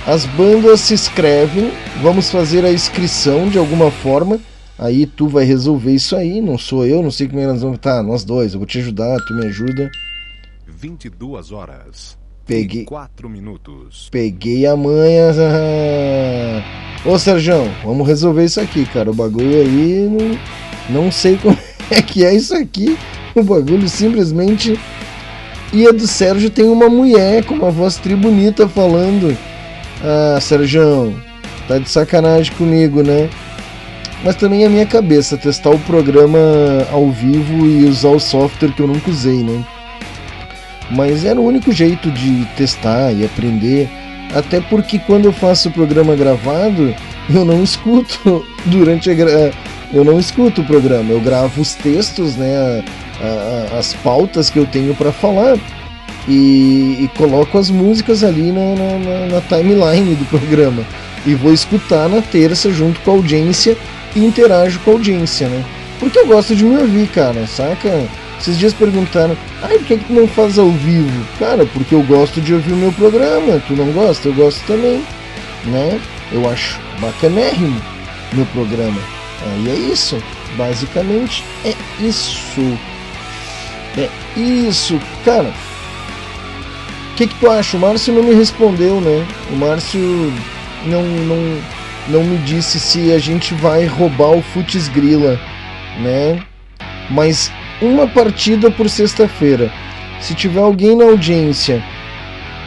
as bandas se inscrevem, vamos fazer a inscrição de alguma forma. Aí tu vai resolver isso aí, não sou eu, não sei como é que nós vamos. Tá, nós dois, eu vou te ajudar, tu me ajuda. 22 horas. Peguei. 4 minutos. Peguei a manha. Ô Sérgio, vamos resolver isso aqui, cara. O bagulho aí. Não, não sei como é que é isso aqui. O bagulho simplesmente. E a do Sérgio tem uma mulher com uma voz tri bonita falando. Ah, Sérgio, tá de sacanagem comigo, né? Mas também é a minha cabeça testar o programa ao vivo e usar o software que eu nunca usei, né? Mas era o único jeito de testar e aprender. Até porque quando eu faço o programa gravado, eu não escuto durante a gra... eu não escuto o programa, eu gravo os textos, né, a, a, as pautas que eu tenho para falar e, e, coloco as músicas ali na, na, na, timeline do programa. e vou escutar na terça junto com a audiência e interajo com a audiência, né? Porque eu gosto de me ouvir, cara, saca? Esses dias perguntaram, ai, por que, que tu não faz ao vivo? Cara, porque eu gosto de ouvir o meu programa, tu não gosta? Eu gosto também, né? Eu acho bacanérrimo meu programa. Aí é isso, basicamente é isso. É isso, cara. O que, que tu acha? O Márcio não me respondeu, né? O Márcio não, não, não me disse se a gente vai roubar o Futs Grila, né? Mas uma partida por sexta-feira. Se tiver alguém na audiência,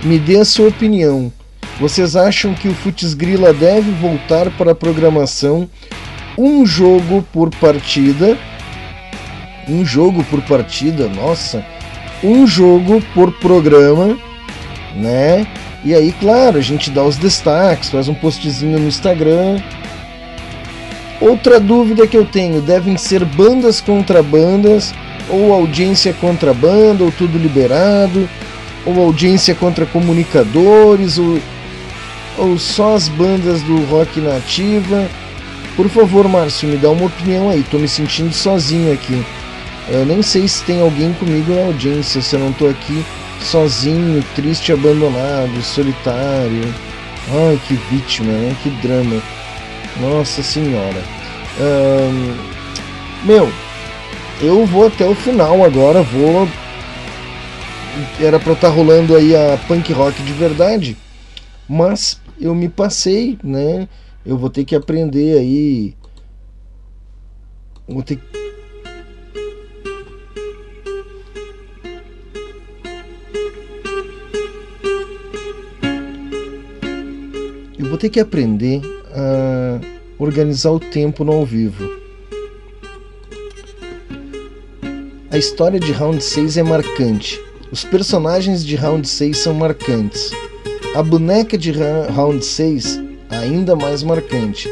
me dê a sua opinião. Vocês acham que o Futs Grila deve voltar para a programação um jogo por partida? Um jogo por partida, nossa, um jogo por programa, né? E aí, claro, a gente dá os destaques, faz um postzinho no Instagram. Outra dúvida que eu tenho: devem ser bandas contra bandas, ou audiência contra banda, ou tudo liberado, ou audiência contra comunicadores, ou, ou só as bandas do rock nativa. Por favor, Márcio, me dá uma opinião aí, tô me sentindo sozinho aqui. Eu nem sei se tem alguém comigo na audiência, se eu não tô aqui sozinho, triste, abandonado, solitário. Ai, que vítima, né? Que drama. Nossa Senhora. meu, eu vou até o final agora, vou. Era pra estar tá rolando aí a punk rock de verdade, mas eu me passei, né? Eu vou ter que aprender aí. Vou ter que vou ter que aprender a organizar o tempo no ao vivo. A história de Round 6 é marcante. Os personagens de Round 6 são marcantes. A boneca de Round 6 ainda mais marcante.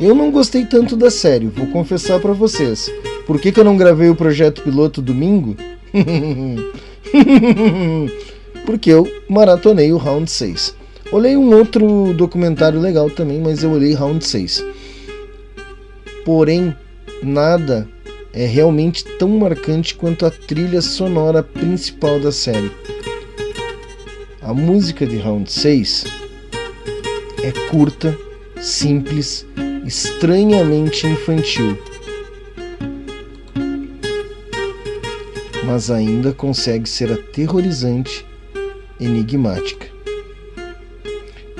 Eu não gostei tanto da série, vou confessar para vocês. Por que, que eu não gravei o projeto piloto domingo? Porque eu maratonei o Round 6. Olhei um outro documentário legal também, mas eu olhei Round 6. Porém, nada é realmente tão marcante quanto a trilha sonora principal da série. A música de Round 6 é curta, simples, estranhamente infantil. Mas ainda consegue ser aterrorizante, enigmática.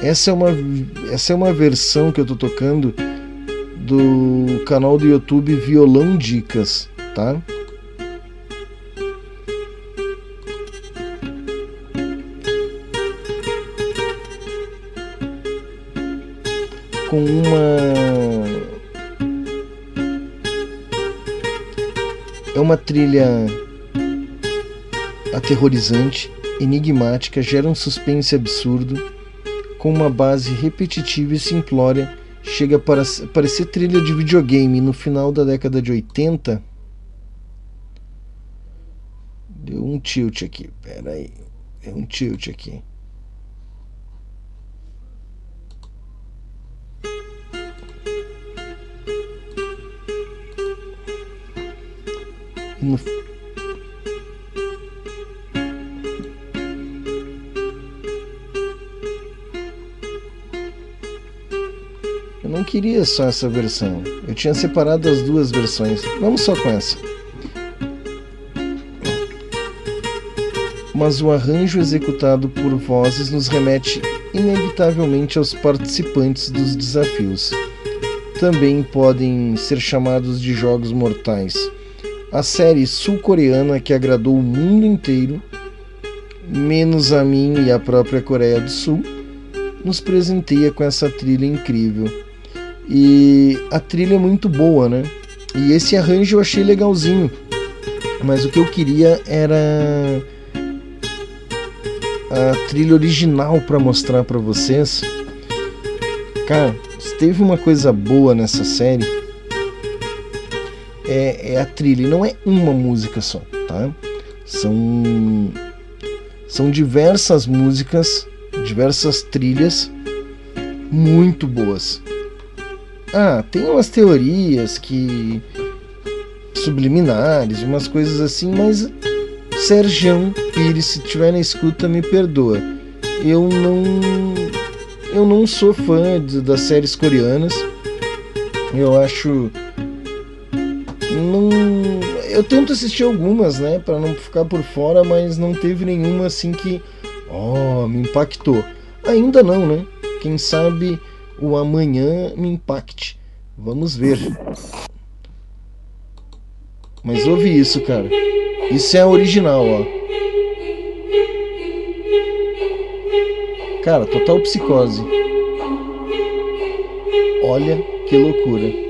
Essa é uma, essa é uma versão que eu tô tocando do canal do YouTube Violão Dicas, tá? Com uma é uma trilha aterrorizante, enigmática, gera um suspense absurdo com uma base repetitiva e simplória, chega para parecer trilha de videogame no final da década de 80. Deu um tilt aqui, pera aí. Deu um tilt aqui. No queria só essa versão. Eu tinha separado as duas versões. Vamos só com essa. Mas o arranjo executado por vozes nos remete inevitavelmente aos participantes dos desafios. Também podem ser chamados de jogos mortais. A série sul-coreana que agradou o mundo inteiro, menos a mim e a própria Coreia do Sul, nos presenteia com essa trilha incrível. E a trilha é muito boa, né? E esse arranjo eu achei legalzinho. Mas o que eu queria era a trilha original para mostrar para vocês. Cara, teve uma coisa boa nessa série é, é a trilha. E não é uma música só, tá? São são diversas músicas, diversas trilhas muito boas. Ah, tem umas teorias que subliminares, umas coisas assim, mas Sergião Pires, se tiver na escuta, me perdoa. Eu não eu não sou fã de, das séries coreanas. Eu acho não eu tento assistir algumas, né, para não ficar por fora, mas não teve nenhuma assim que oh, me impactou. Ainda não, né? Quem sabe o amanhã me impacte. Vamos ver. Mas ouve isso, cara. Isso é original, ó. Cara, total psicose. Olha que loucura.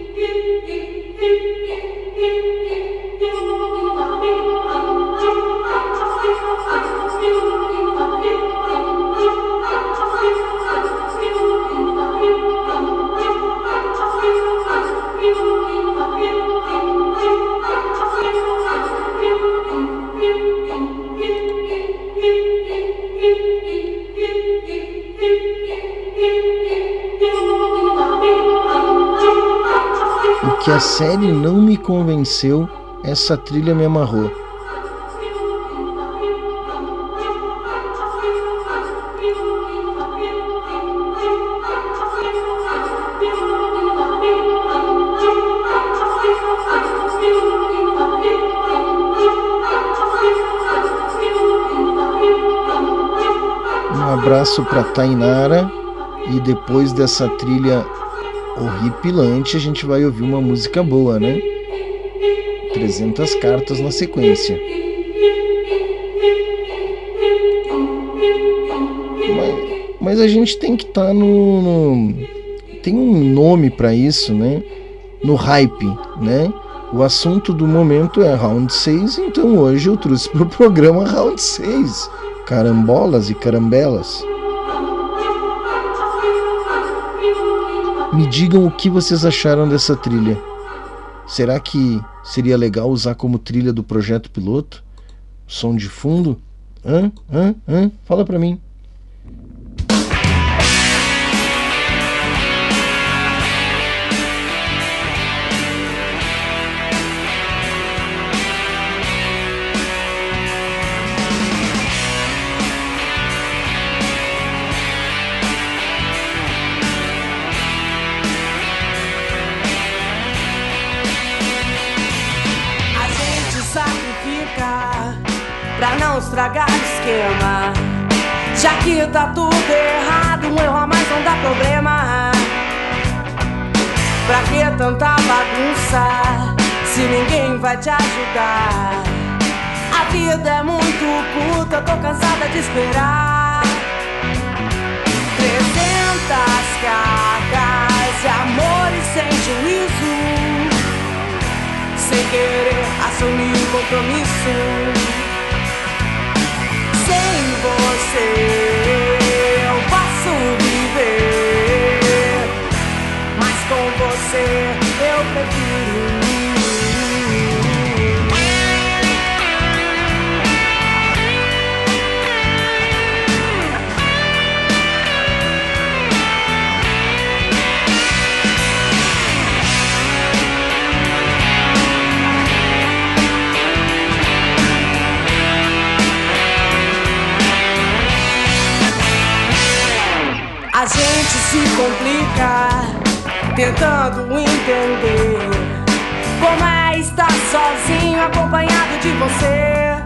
Que a série não me convenceu, essa trilha me amarrou. Um abraço para Tainara e depois dessa trilha horripilante, a gente vai ouvir uma música boa, né? 300 cartas na sequência. Mas, mas, a gente tem que estar tá no, no, Tem um nome para isso, né? No hype, né? O assunto do momento é Round 6, então hoje eu trouxe para o programa Round 6. Carambolas e carambelas. Me digam o que vocês acharam dessa trilha. Será que seria legal usar como trilha do projeto piloto? Som de fundo? Hã? Hã? Hã? Fala pra mim. Já que tá tudo errado, um erro a mais não dá problema. Pra que tanta bagunça se ninguém vai te ajudar? A vida é muito curta, tô cansada de esperar. 300 cartas de amor e sem juízo. Sem querer assumir o compromisso você eu posso viver, mas com você se complica tentando entender como é estar sozinho acompanhado de você.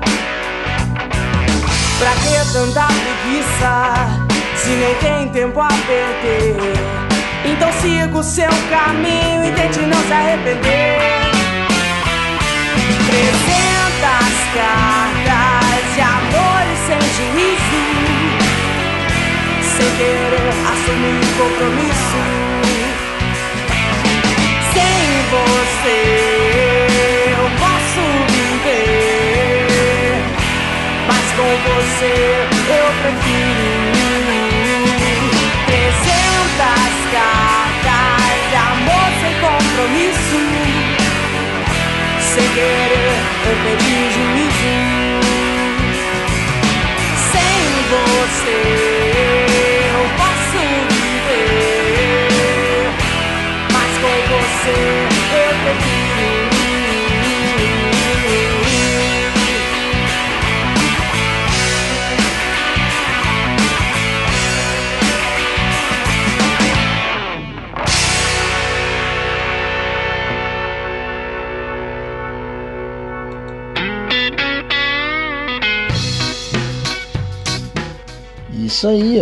Pra que tanta preguiça se nem tem tempo a perder? Então siga o seu caminho e tente não se arrepender. 300 cartas de amor e sem juízo sem querer assumir compromisso. Sem você eu posso viver, mas com você eu prefiro.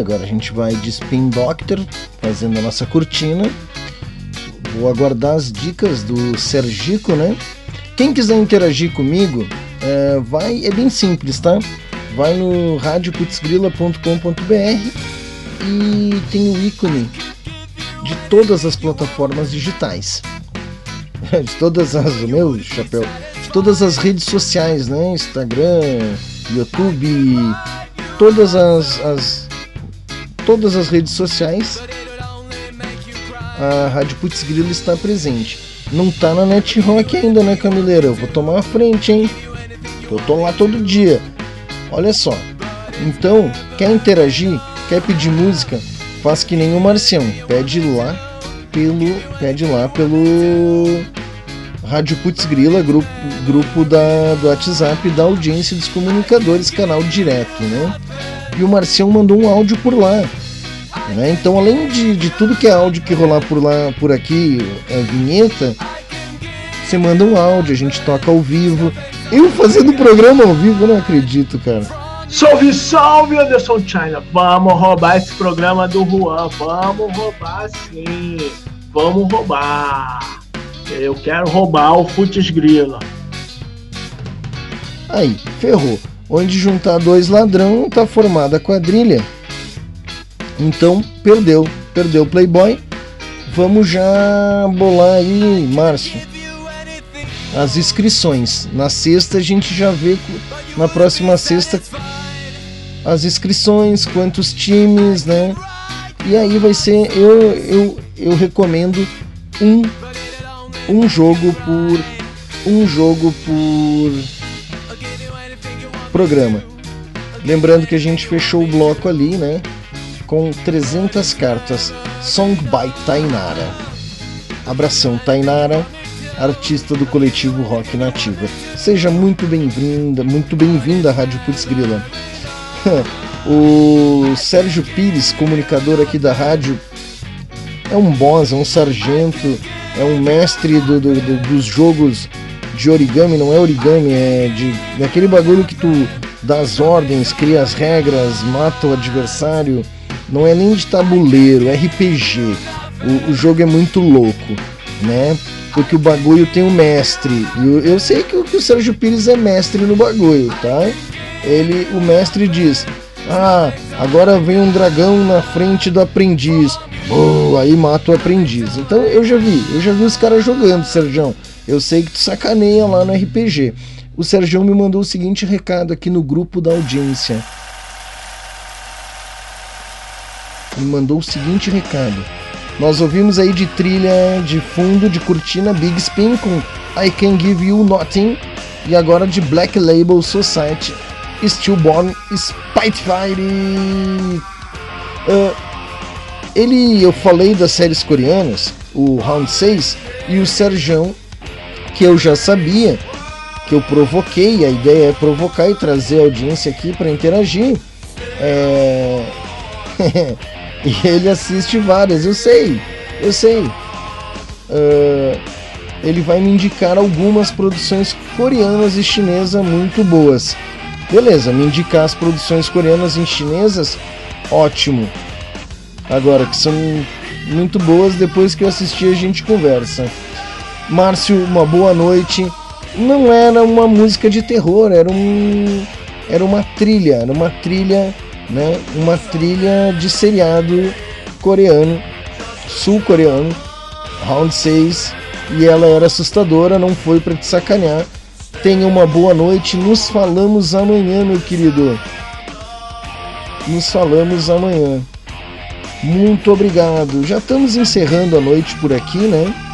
Agora a gente vai de Spin Doctor, fazendo a nossa cortina. Vou aguardar as dicas do Sergico, né? Quem quiser interagir comigo, é, vai, é bem simples, tá? Vai no radioputzgrila.com.br e tem o ícone de todas as plataformas digitais. De todas as. Meu chapéu. De todas as redes sociais, né? Instagram, YouTube, todas as, as todas as redes sociais. A Rádio Putz Grilo está presente. Não tá na Net Rock ainda, né, Camileira? Eu vou tomar a frente, hein? Eu tô lá todo dia. Olha só. Então, quer interagir? Quer pedir música? Faz que nem o Marcião. Pede lá pelo. Pede lá pelo. Rádio Putz Grila, grupo, grupo da, do WhatsApp da audiência dos comunicadores, canal direto, né? E o Marcião mandou um áudio por lá. Né? Então, além de, de tudo que é áudio que rolar por lá, por aqui, é vinheta, você manda um áudio, a gente toca ao vivo. Eu fazendo o programa ao vivo, eu não acredito, cara. Salve, salve, Anderson China. Vamos roubar esse programa do Juan. Vamos roubar sim. Vamos roubar. Eu quero roubar o Futs Grila. Aí, ferrou. Onde juntar dois ladrão tá formada a quadrilha. Então, perdeu. Perdeu o Playboy. Vamos já bolar aí, Márcio. As inscrições. Na sexta a gente já vê. Na próxima sexta as inscrições, quantos times, né? E aí vai ser. Eu, eu, eu recomendo um, um jogo por. Um jogo por programa. Lembrando que a gente fechou o bloco ali, né? Com 300 cartas. Song by Tainara. Abração, Tainara, artista do coletivo Rock Nativa. Seja muito bem-vinda, muito bem-vinda à Rádio Putz Grila. o Sérgio Pires, comunicador aqui da rádio, é um boss, é um sargento, é um mestre do, do, do, dos jogos de origami, não é origami, é de daquele bagulho que tu dá as ordens, cria as regras, mata o adversário. Não é nem de tabuleiro, é RPG. O, o jogo é muito louco, né? Porque o bagulho tem um mestre. Eu, eu sei que, que o Sérgio Pires é mestre no bagulho, tá? ele, o mestre diz: Ah, agora vem um dragão na frente do aprendiz. Aí mata o aprendiz. Então eu já vi, eu já vi os caras jogando, Sérgio. Eu sei que tu sacaneia lá no RPG. O Sérgio me mandou o seguinte recado aqui no grupo da audiência. Me mandou o seguinte recado. Nós ouvimos aí de trilha de fundo de cortina Big Spin com I Can Give You Nothing e agora de Black Label Society Stillborn Spitefire. Uh, ele, eu falei das séries coreanas, o Round 6 e o Serjão, que eu já sabia, que eu provoquei, a ideia é provocar e trazer a audiência aqui para interagir. É... e ele assiste várias, eu sei, eu sei. Uh, ele vai me indicar algumas produções coreanas e chinesas muito boas. Beleza, me indicar as produções coreanas e chinesas, ótimo. Agora, que são muito boas, depois que eu assistir a gente conversa. Márcio, uma boa noite. Não era uma música de terror, era um era uma trilha, era uma trilha, né? Uma trilha de seriado coreano, sul-coreano, Round 6, e ela era assustadora, não foi para te sacanear Tenha uma boa noite. Nos falamos amanhã, meu querido. Nos falamos amanhã. Muito obrigado. Já estamos encerrando a noite por aqui, né?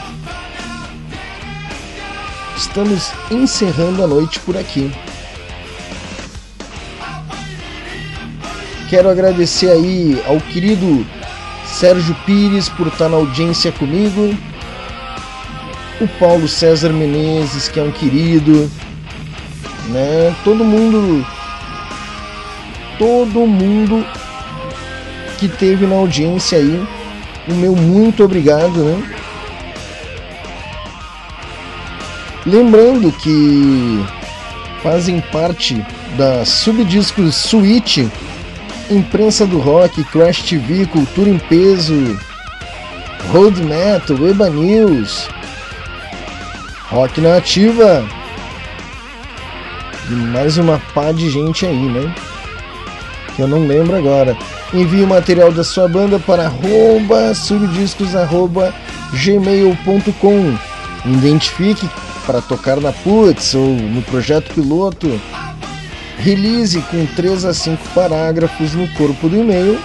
Estamos encerrando a noite por aqui. Quero agradecer aí ao querido Sérgio Pires por estar na audiência comigo o Paulo César Menezes, que é um querido, né? Todo mundo todo mundo que teve na audiência aí, o meu muito obrigado, né? Lembrando que fazem parte da Subdiscos Suite Imprensa do Rock, Crash TV, Cultura em Peso, Road Metal, Eba News, Rock Nativa e mais uma pá de gente aí, né? Que eu não lembro agora. Envie o material da sua banda para arroba Identifique para tocar na Putz ou no projeto piloto. Release com 3 a 5 parágrafos no corpo do e-mail.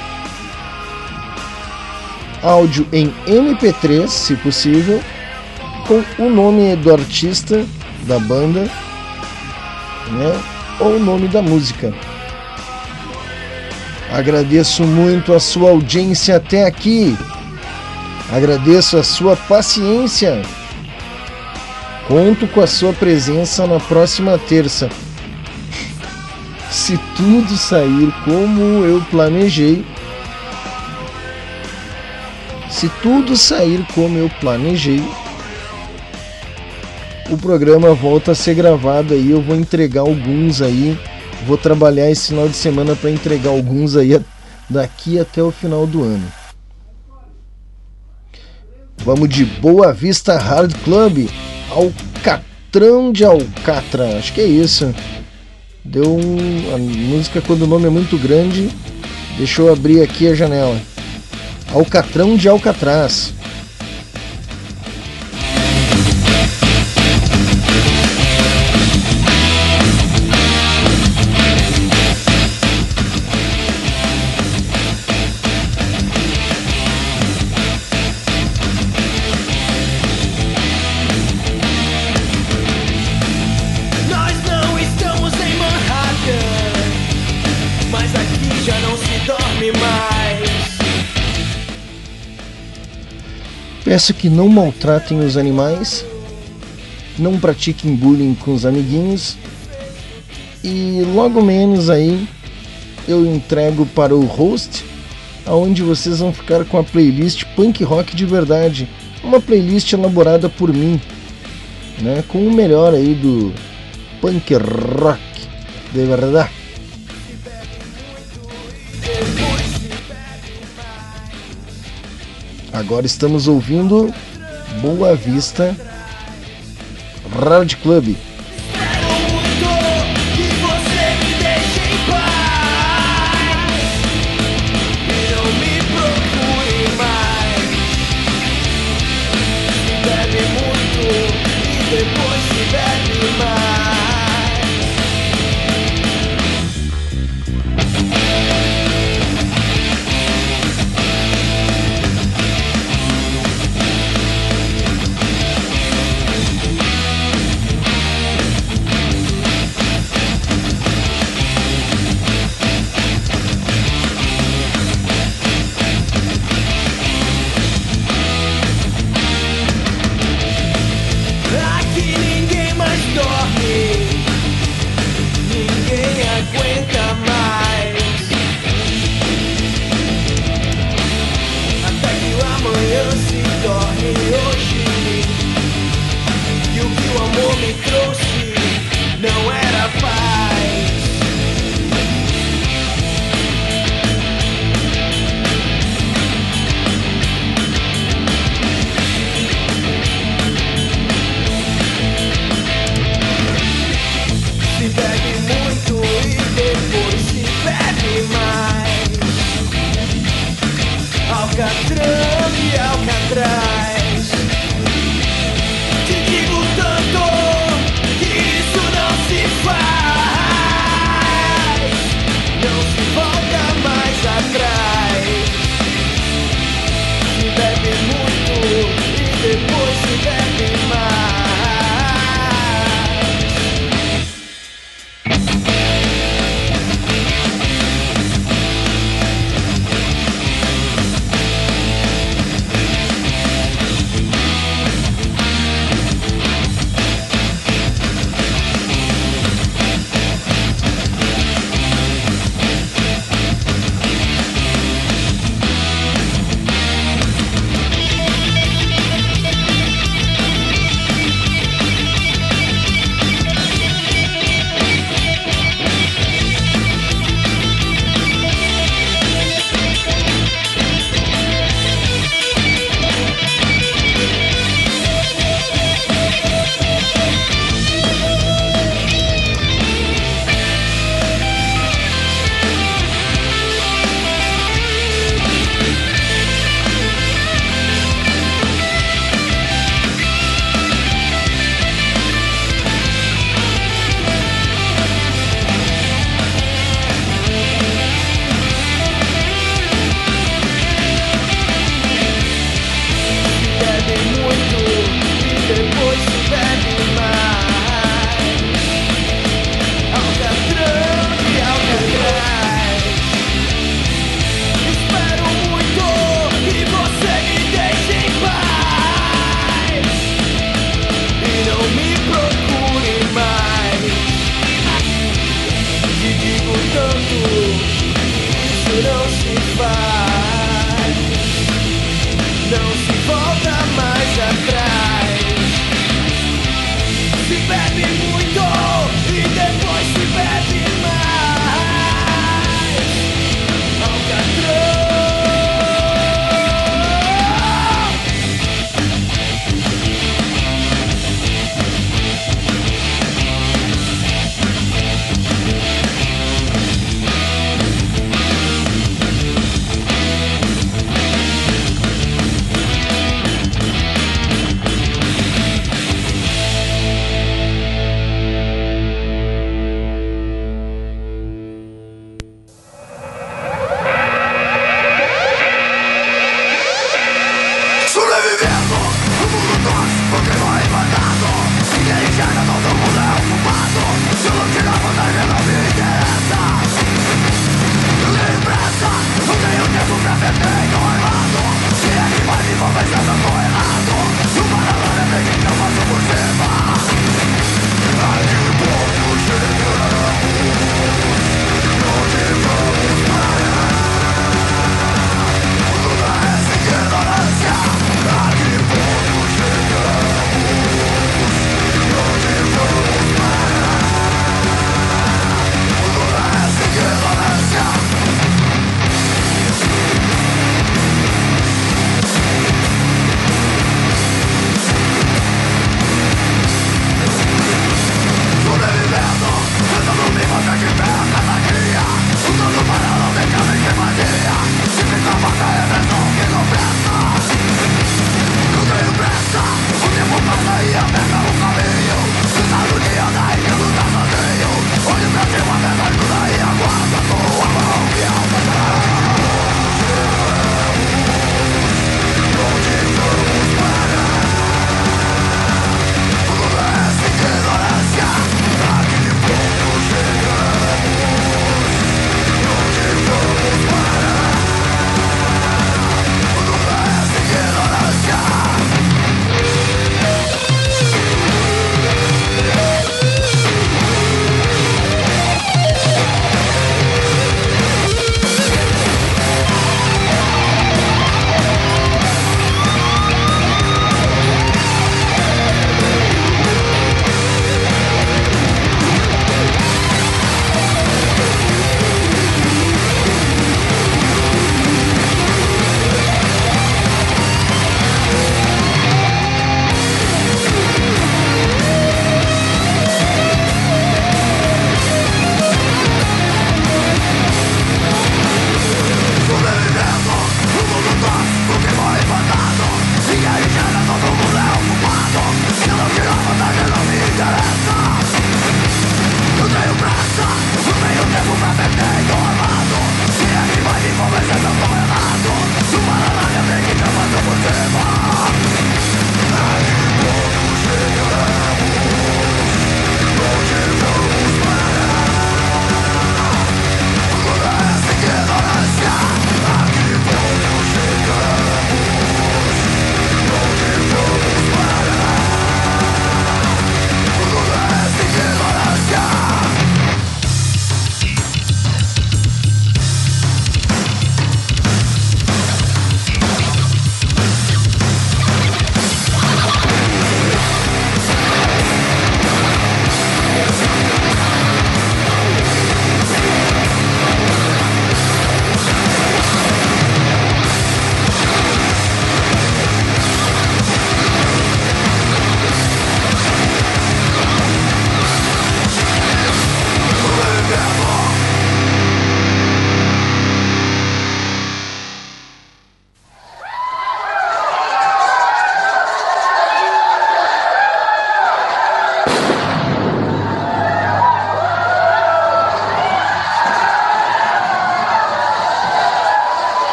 Áudio em MP3, se possível, com o nome do artista da banda, né? Ou o nome da música. Agradeço muito a sua audiência até aqui. Agradeço a sua paciência. Conto com a sua presença na próxima terça. Se tudo sair como eu planejei, se tudo sair como eu planejei, o programa volta a ser gravado aí. Eu vou entregar alguns aí. Vou trabalhar esse final de semana para entregar alguns aí daqui até o final do ano. Vamos de Boa Vista Hard Club, Alcatrão de Alcatra, acho que é isso. Deu um, a música quando o nome é muito grande, deixa eu abrir aqui a janela. Alcatrão de Alcatraz. Peço que não maltratem os animais, não pratiquem bullying com os amiguinhos e logo menos aí eu entrego para o host aonde vocês vão ficar com a playlist punk rock de verdade, uma playlist elaborada por mim, né, com o melhor aí do punk rock de verdade. Agora estamos ouvindo Boa Vista Rad Club.